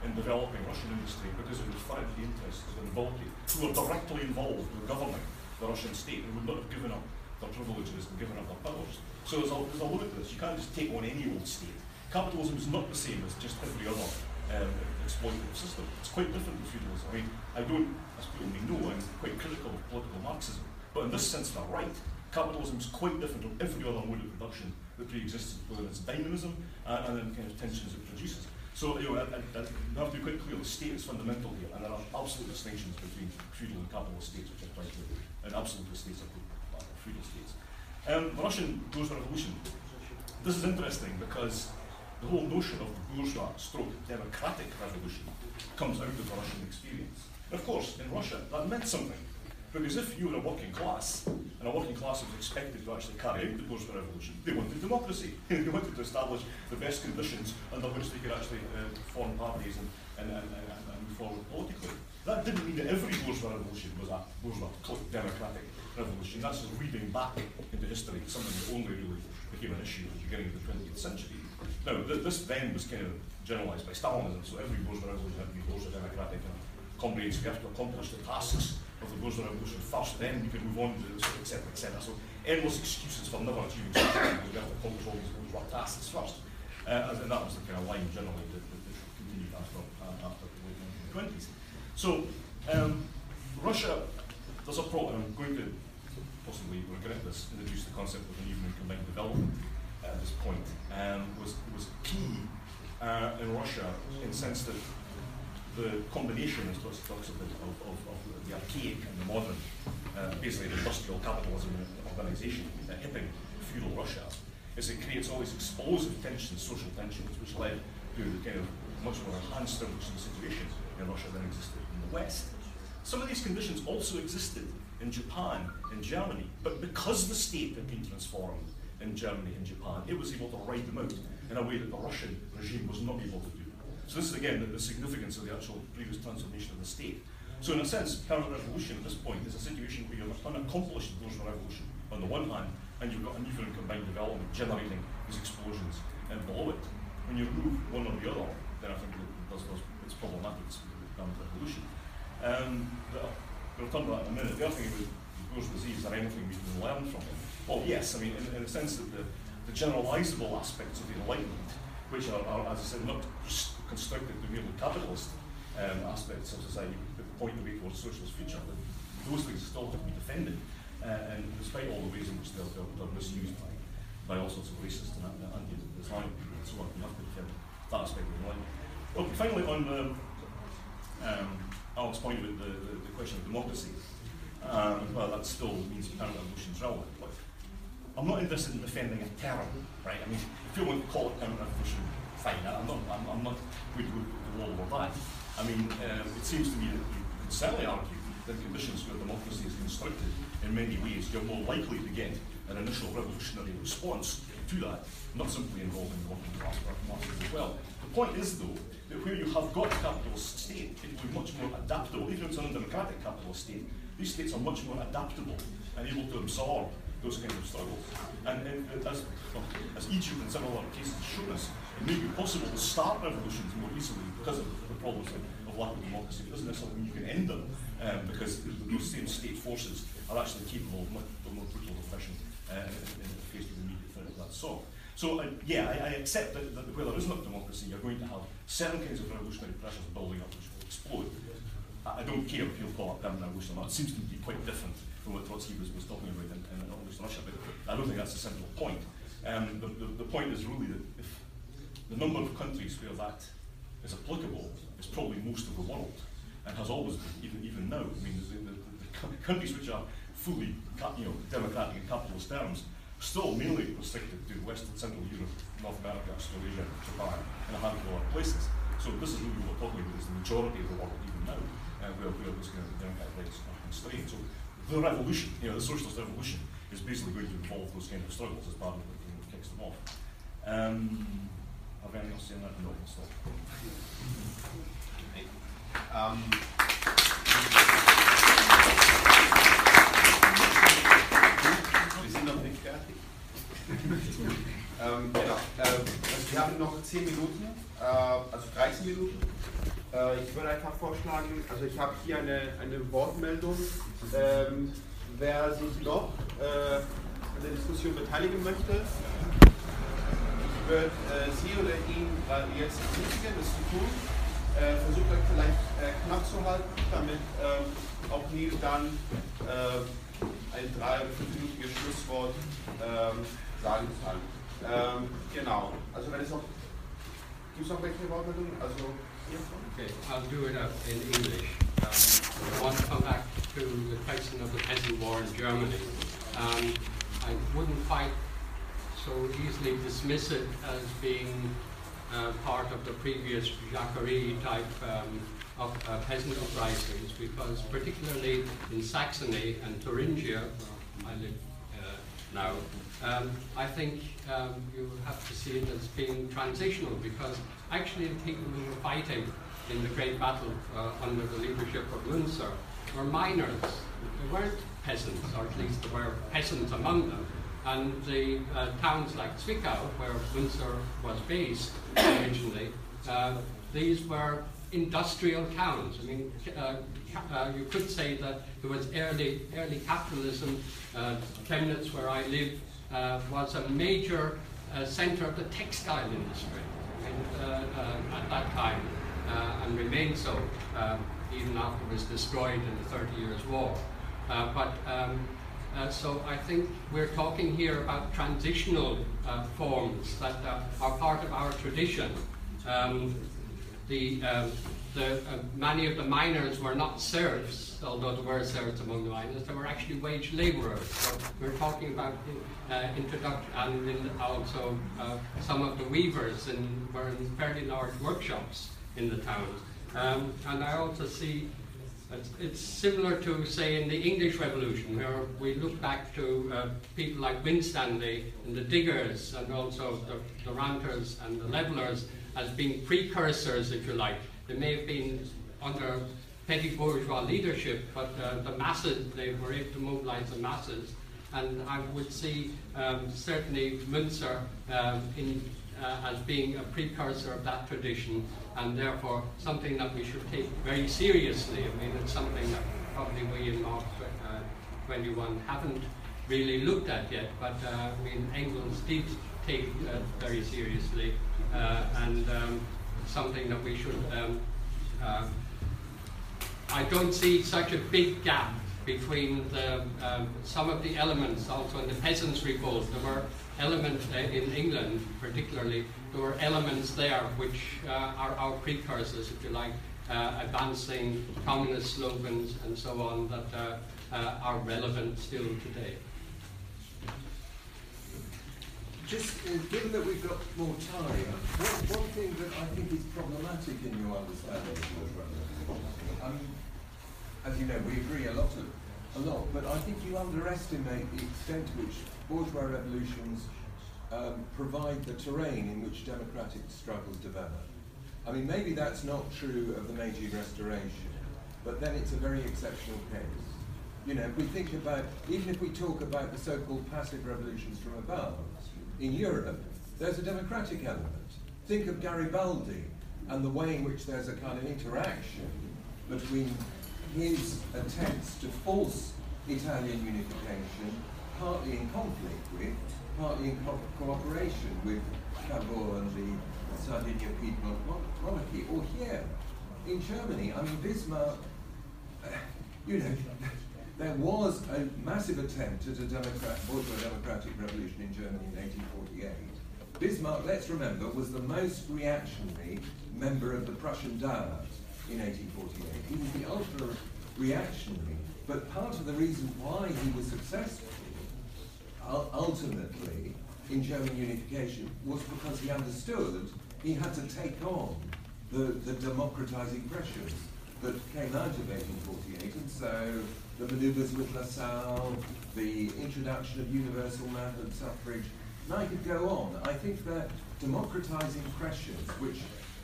in developing Russian industry because it would threaten the interests of the nobility who were directly involved with governing the Russian state and would not have given up their privileges and given up their powers. So there's a, there's a limit to this. You can't just take on any old state. Capitalism is not the same as just every other um, exploitative system. It's quite different from feudalism. I mean, I don't, as people may know, I'm quite critical of political Marxism. But in this sense, they're right. Capitalism is quite different from every other mode of production that pre-existed, whether it's dynamism uh, and then the kind of tensions it produces. So you know, I, I, I, have to be quite clear, the state is fundamental here, and there are absolute distinctions between feudal and capitalist states, which are quite clear, and absolutist states are uh, feudal states. Um, the Russian bourgeois revolution, this is interesting because the whole notion of the bourgeois stroke democratic revolution comes out of the Russian experience. Of course, in Russia, that meant something. Because if you were a working class, and a working class was expected to actually carry out the bourgeois revolution, they wanted democracy. <laughs> they wanted to establish the best conditions under which they could actually uh, form parties and, and, and, and, and move forward politically. That didn't mean that every bourgeois revolution was a bourgeois democratic revolution. That's reading back into history, something that only really became an issue at the beginning of the 20th century. Now, th this then was kind of generalized by Stalinism, so every bourgeois revolution had to be bourgeois democratic and comprehensive. You have to accomplish the tasks of the bourgeois revolution first, then you can move on to etc. etc. So endless excuses for never achieving something because we have to accomplish all these bourgeois tasks first. Uh, and that was the kind of line generally that, that, that continued after, uh, after the late 1920s. So um, Russia, there's a problem, I'm going to possibly regret this, introduce the concept of uneven combined development at this point, um, was, was key uh, in Russia in the sense that the combination, as Doris talks of, of, of, the archaic and the modern, uh, basically the industrial capitalism and organisation, uh, hipping feudal Russia, is it creates all these explosive tensions, social tensions, which led to the kind of much more enhanced revolutionary situation in Russia than existed in the West. Some of these conditions also existed in Japan, in Germany, but because the state had been transformed in Germany and Japan, it was able to ride them out in a way that the Russian regime was not able to do. So this is again the, the significance of the actual previous transformation of the state. So in a sense, permanent revolution at this point is a situation where you have an unaccomplished bourgeois revolution on the one hand, and you've got uneven combined development generating these explosions and below it. When you remove one or the other, then I think that there's, there's, it's problematic to become revolution. Um, we'll turn to that in a minute. The other thing with bourgeoisie, is there anything we can learn from it? Well, yes, I mean, in, in the sense that the, the generalizable aspects of the Enlightenment, which are, are as I said, not constructed to merely capitalist um, aspects of society, but point the way towards socialist future, that those things still have to be defended. Uh, and despite all the ways in which they're, they're, they're misused by, by all sorts of racist and anti-Islamic people and so on, we have to defend that aspect of the Enlightenment. Okay, finally on the, um, Alex point about the, the, the question of democracy. Um, well, that still means permanent revolution is relevant. But I'm not interested in defending a term, right? I mean, if you want to call it counter revolution, fine. I'm not, I'm, I'm not going to go to the wall over that. I mean, um, it seems to me that you can certainly argue that conditions where democracy is constructed in many ways, you're more likely to get an initial revolutionary response to that, not simply involving working class masses as well. The point is, though, that where you have got capitalist state, it will be much more adaptable. Even if it's an undemocratic capitalist state, these states are much more adaptable and able to absorb those kinds of struggles. And, and as, well, as Egypt and several other cases have shown us, it may be possible to start revolutions more easily because of the problems of, of lack of democracy. It doesn't necessarily mean you can end them um, because those same state forces are actually capable of much more brutal repression uh, in, in the face of immediate threat of that sort. So uh, yeah, I, I accept that, that where there is not democracy, you're going to have certain kinds of revolutionary pressures building up which will explode. I, I don't care if people call it permanent revolution or not. It seems to be quite different from what Trotsky was, was talking about in, in, in Russia, but I don't think that's the central point. Um, the, the, the point is really that if the number of countries where that is applicable is probably most of the world and has always been, even, even now. I mean, the, the, the countries which are fully you know, democratic in capitalist terms still mainly restricted to Western Central Europe, North America, Australasia, Japan, and a handful of other places. So this is really what we're talking about is the majority of the world even now, uh, where, where those kind of democratic rights are constrained. So the revolution, you know, the socialist revolution is basically going to involve those kind of struggles as part of what you know, kicks them off. Um, have anything else to say on that? No, stop. <laughs> Um, fertig. <laughs> ähm, genau. Äh, also wir haben noch 10 Minuten, äh, also 13 Minuten. Äh, ich würde einfach vorschlagen, also ich habe hier eine, eine Wortmeldung. Ähm, wer sich noch äh, an der Diskussion beteiligen möchte, ich würde äh, Sie oder ihn äh, jetzt ermutigen, das zu tun. Versucht euch vielleicht knapp zu halten, damit ähm, auch Neil dann ein drei- oder fünfminütiges Schlusswort ähm, sagen kann. Ähm, genau, also wenn es noch, gibt es noch welche Wortmeldungen? Also, Okay, I'll do it up in English. Um, I want to come back to the question of the peasant war in Germany. Um, I wouldn't quite so easily dismiss it as being uh, part of the previous Jacquerie type um, of uh, peasant uprisings because particularly in Saxony and Thuringia, where I live uh, now, um, I think um, you have to see it as being transitional because actually the people who were fighting in the great battle uh, under the leadership of Münzer were miners. They weren't peasants, or at least there were peasants among them. And the uh, towns like Zwickau, where Münzer was based originally, uh, these were industrial towns. I mean, uh, uh, you could say that there was early, early capitalism. Uh, Chemnitz, where I live, uh, was a major uh, center of the textile industry and, uh, at that time, and remained so even after it was destroyed in the Thirty Years' War. But um, so I think we're talking here about transitional forms that are part of our tradition. Um, the, um, the, uh, many of the miners were not serfs, although there were serfs among the miners. They were actually wage laborers. So we're talking about uh, introduction, and also uh, some of the weavers in, were in fairly large workshops in the town. Um, and I also see it's, it's similar to, say, in the English Revolution, where we look back to uh, people like Winstanley and the diggers, and also the, the ranters and the levelers as being precursors, if you like. They may have been under petty bourgeois leadership, but uh, the masses, they were able to mobilize the masses. and I would see um, certainly Munster um, in, uh, as being a precursor of that tradition, and therefore something that we should take very seriously. I mean, it's something that probably we in Marx uh, 21 haven't really looked at yet, but uh, I mean, Engels did take uh, very seriously, and um, something that we should. Um, uh, I don't see such a big gap between the, um, some of the elements also in the peasants' revolt. There were elements uh, in England, particularly, there were elements there which uh, are our precursors, if you like, uh, advancing communist slogans and so on that uh, uh, are relevant still today. Just uh, given that we've got more time, one, one thing that I think is problematic in your understanding of bourgeois revolution, um, as you know, we agree a lot of, a lot, but I think you underestimate the extent to which bourgeois revolutions um, provide the terrain in which democratic struggles develop. I mean, maybe that's not true of the Meiji Restoration, but then it's a very exceptional case. You know, if we think about, even if we talk about the so-called passive revolutions from above, in Europe, there's a democratic element. Think of Garibaldi and the way in which there's a kind of interaction between his attempts to force Italian unification, partly in conflict with, partly in co cooperation with Cavour and the Sardinia Piedmont monarchy, or here in Germany. I mean, Bismarck, uh, you know, there was a massive attempt at a democrat, democratic revolution in Germany in 1848. Bismarck, let's remember, was the most reactionary member of the Prussian Diet in 1848. He was the ultra reactionary, but part of the reason why he was successful ultimately in German unification was because he understood he had to take on the, the democratizing pressures that came out of 1848, and so the maneuvers with Lassalle, the introduction of universal manhood suffrage, and I could go on. I think that democratizing pressures, which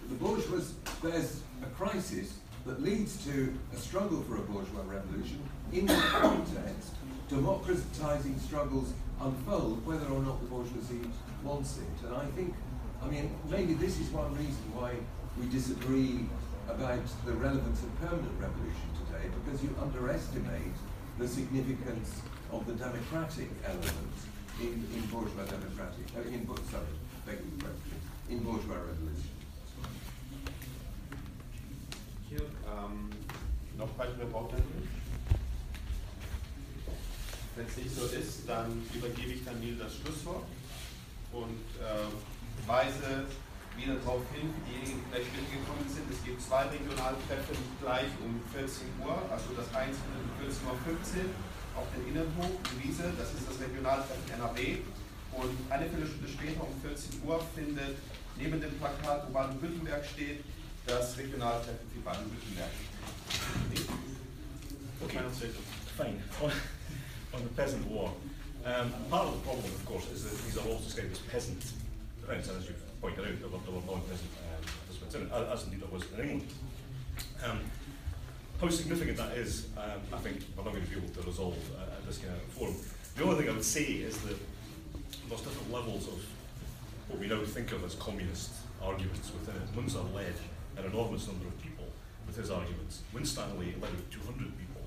the bourgeois, there's a crisis that leads to a struggle for a bourgeois revolution. In that context, democratizing struggles unfold whether or not the bourgeoisie wants it. And I think, I mean, maybe this is one reason why we disagree about the relevance of permanent revolution today, because you underestimate the significance of the democratic element in, in bourgeois democratic, uh, in, sorry, in bourgeois revolution. Ähm, noch weitere Bauteile? Wenn es nicht so ist, dann übergebe ich dann wieder das Schlusswort und äh, weise wieder darauf hin, für diejenigen, die vielleicht mitgekommen sind, es gibt zwei Regionaltreffen gleich um 14 Uhr, also das einzelne um 14.15 Uhr auf dem Innenhof in Wiese, das ist das Regionaltreffen NRW. Und eine Viertelstunde später um 14 Uhr findet neben dem Plakat, wo Baden-Württemberg steht, das Regionaltreffen für Baden-Württemberg. Okay, fine. On, the peasant war, um, part of the problem, of course, is that these are all described as peasant events, as you've pointed out, were, non-present um, participants in it, as indeed there was in England. Um, how significant that is, um, I think we're not going to be able to resolve uh, at this kind of forum. The only thing I would say is that there's different levels of what we now think of as communist arguments within it. Munzer led an enormous number of people with his arguments. Winstanley led 200 people.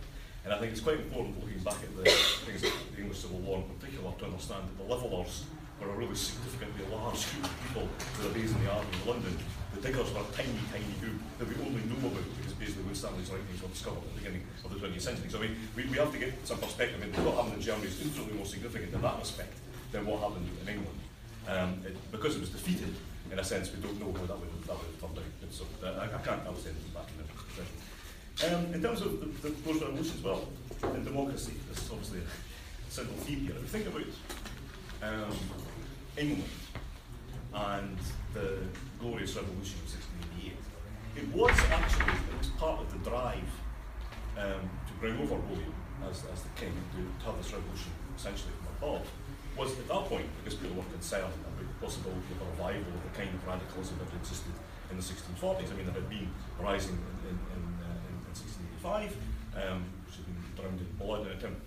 And I think it's quite important looking back at the things the English Civil War in particular to understand that the levelers were a really significantly large group of people who are based in the army in London. The diggers were a tiny, tiny group that we only know about because basically Winstanley's writings were discovered at the beginning of the 20th century. So mean, we, we have to get some perspective. I mean, what happened in Germany is infinitely more significant in that respect than what happened in England. Um, it, because it was defeated, in a sense, we don't know how that would, that would have turned out. And so uh, I, I can't, I was saying back in session. Um, in terms of the, the post-revolution as well, and democracy, this is obviously a central theme here. If we think about um, England and the Glorious Revolution of 1688. It was actually, it was part of the drive um, to bring over William as, as the king, to, have this revolution essentially from above, was at that point, because people were concerned about the possibility of a revival of the kind of radicalism that existed in the 1640s. I mean, there had been rising in, in, in, uh, in, in 1945, um, which had been drowned in blood in an attempt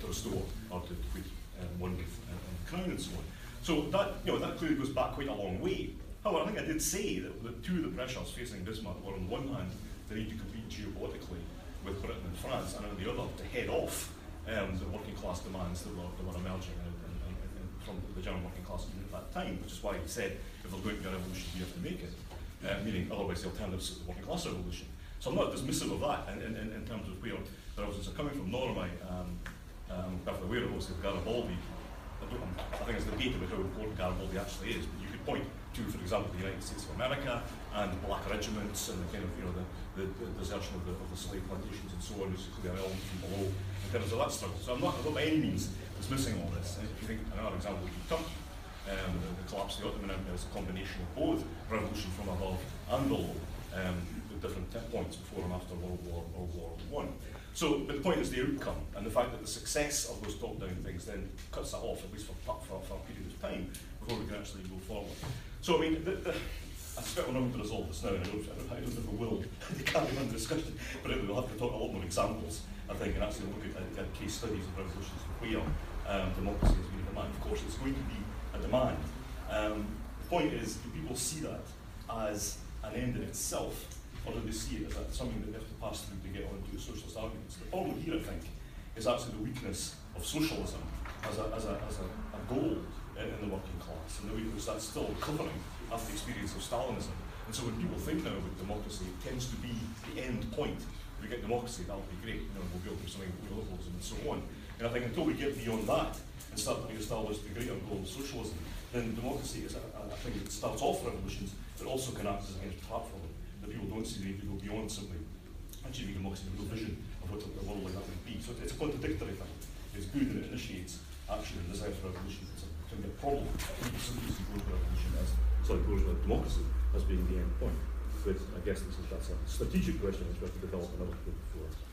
to restore or to, put um, one with and crown and so on. So that, you know, that clearly goes back quite a long way. However, I think I did say that the two of the pressures facing Bismarck were on one hand the need to compete geopolitically with Britain and France, and on the other to head off um, the working class demands that were, that were emerging from the general working class at that time, which is why he said if there's going to be a revolution, you have to make it, uh, meaning otherwise the alternatives is the working class revolution. So I'm not dismissive of that in, in, in terms of where the revolutions are coming from, nor am I um, um, aware of Garibaldi. I, think it's the debate about how important Garibaldi actually is, but you could point to, for example, the United States of America and the black regiments and the kind of, you know, the, the, the desertion of the, of the slave plantations and so on, which is clearly an from below in terms of that struggle. So I'm not, I'm not by any means dismissing all this. And if you think another example would be Turkey, um, the, the collapse of the Ottoman Empire is a combination of both revolution from above and below, um, with different points before and after World War, World War One. So, but the point is the outcome and the fact that the success of those top-down things then cuts that off, at least for, for, for a period of time, before we can actually go forward. So, I mean, the, the, I suspect we're not going to resolve this now, and I don't, I don't, I don't we will. <laughs> they can't run the discussion, but we'll have to talk a lot more examples, I think, and actually look at, at case studies of revolutions where um, democracy has been a demand. Of course, it's going to be a demand. Um, the point is, do people see that as an end in itself, or do they see it as a, something that they have to pass through to get onto the socialist arguments? The problem here, I think, is actually the weakness of socialism as a, as a, as a, a goal in, in the working class, and the weakness that's still recovering after the experience of Stalinism. And so when people think now about democracy, it tends to be the end point. If we get democracy, that'll be great. You know, we'll be able to something with neoliberalism and so on. And I think until we get beyond that and start to establish the greater goal of socialism, then democracy is a, a, thing that starts off revolutions, but also can act as a platform that people don't see the need to go beyond simply achieving democracy, a real vision of what a world like that would be. So it's a contradictory thing. It's good that it initiates action and desire for revolution. It's a, it can be a problem. Simply see growth revolution as sorry, growth democracy as being the end point. But I guess this is, that's a strategic question which we have to develop another bit. Thank you.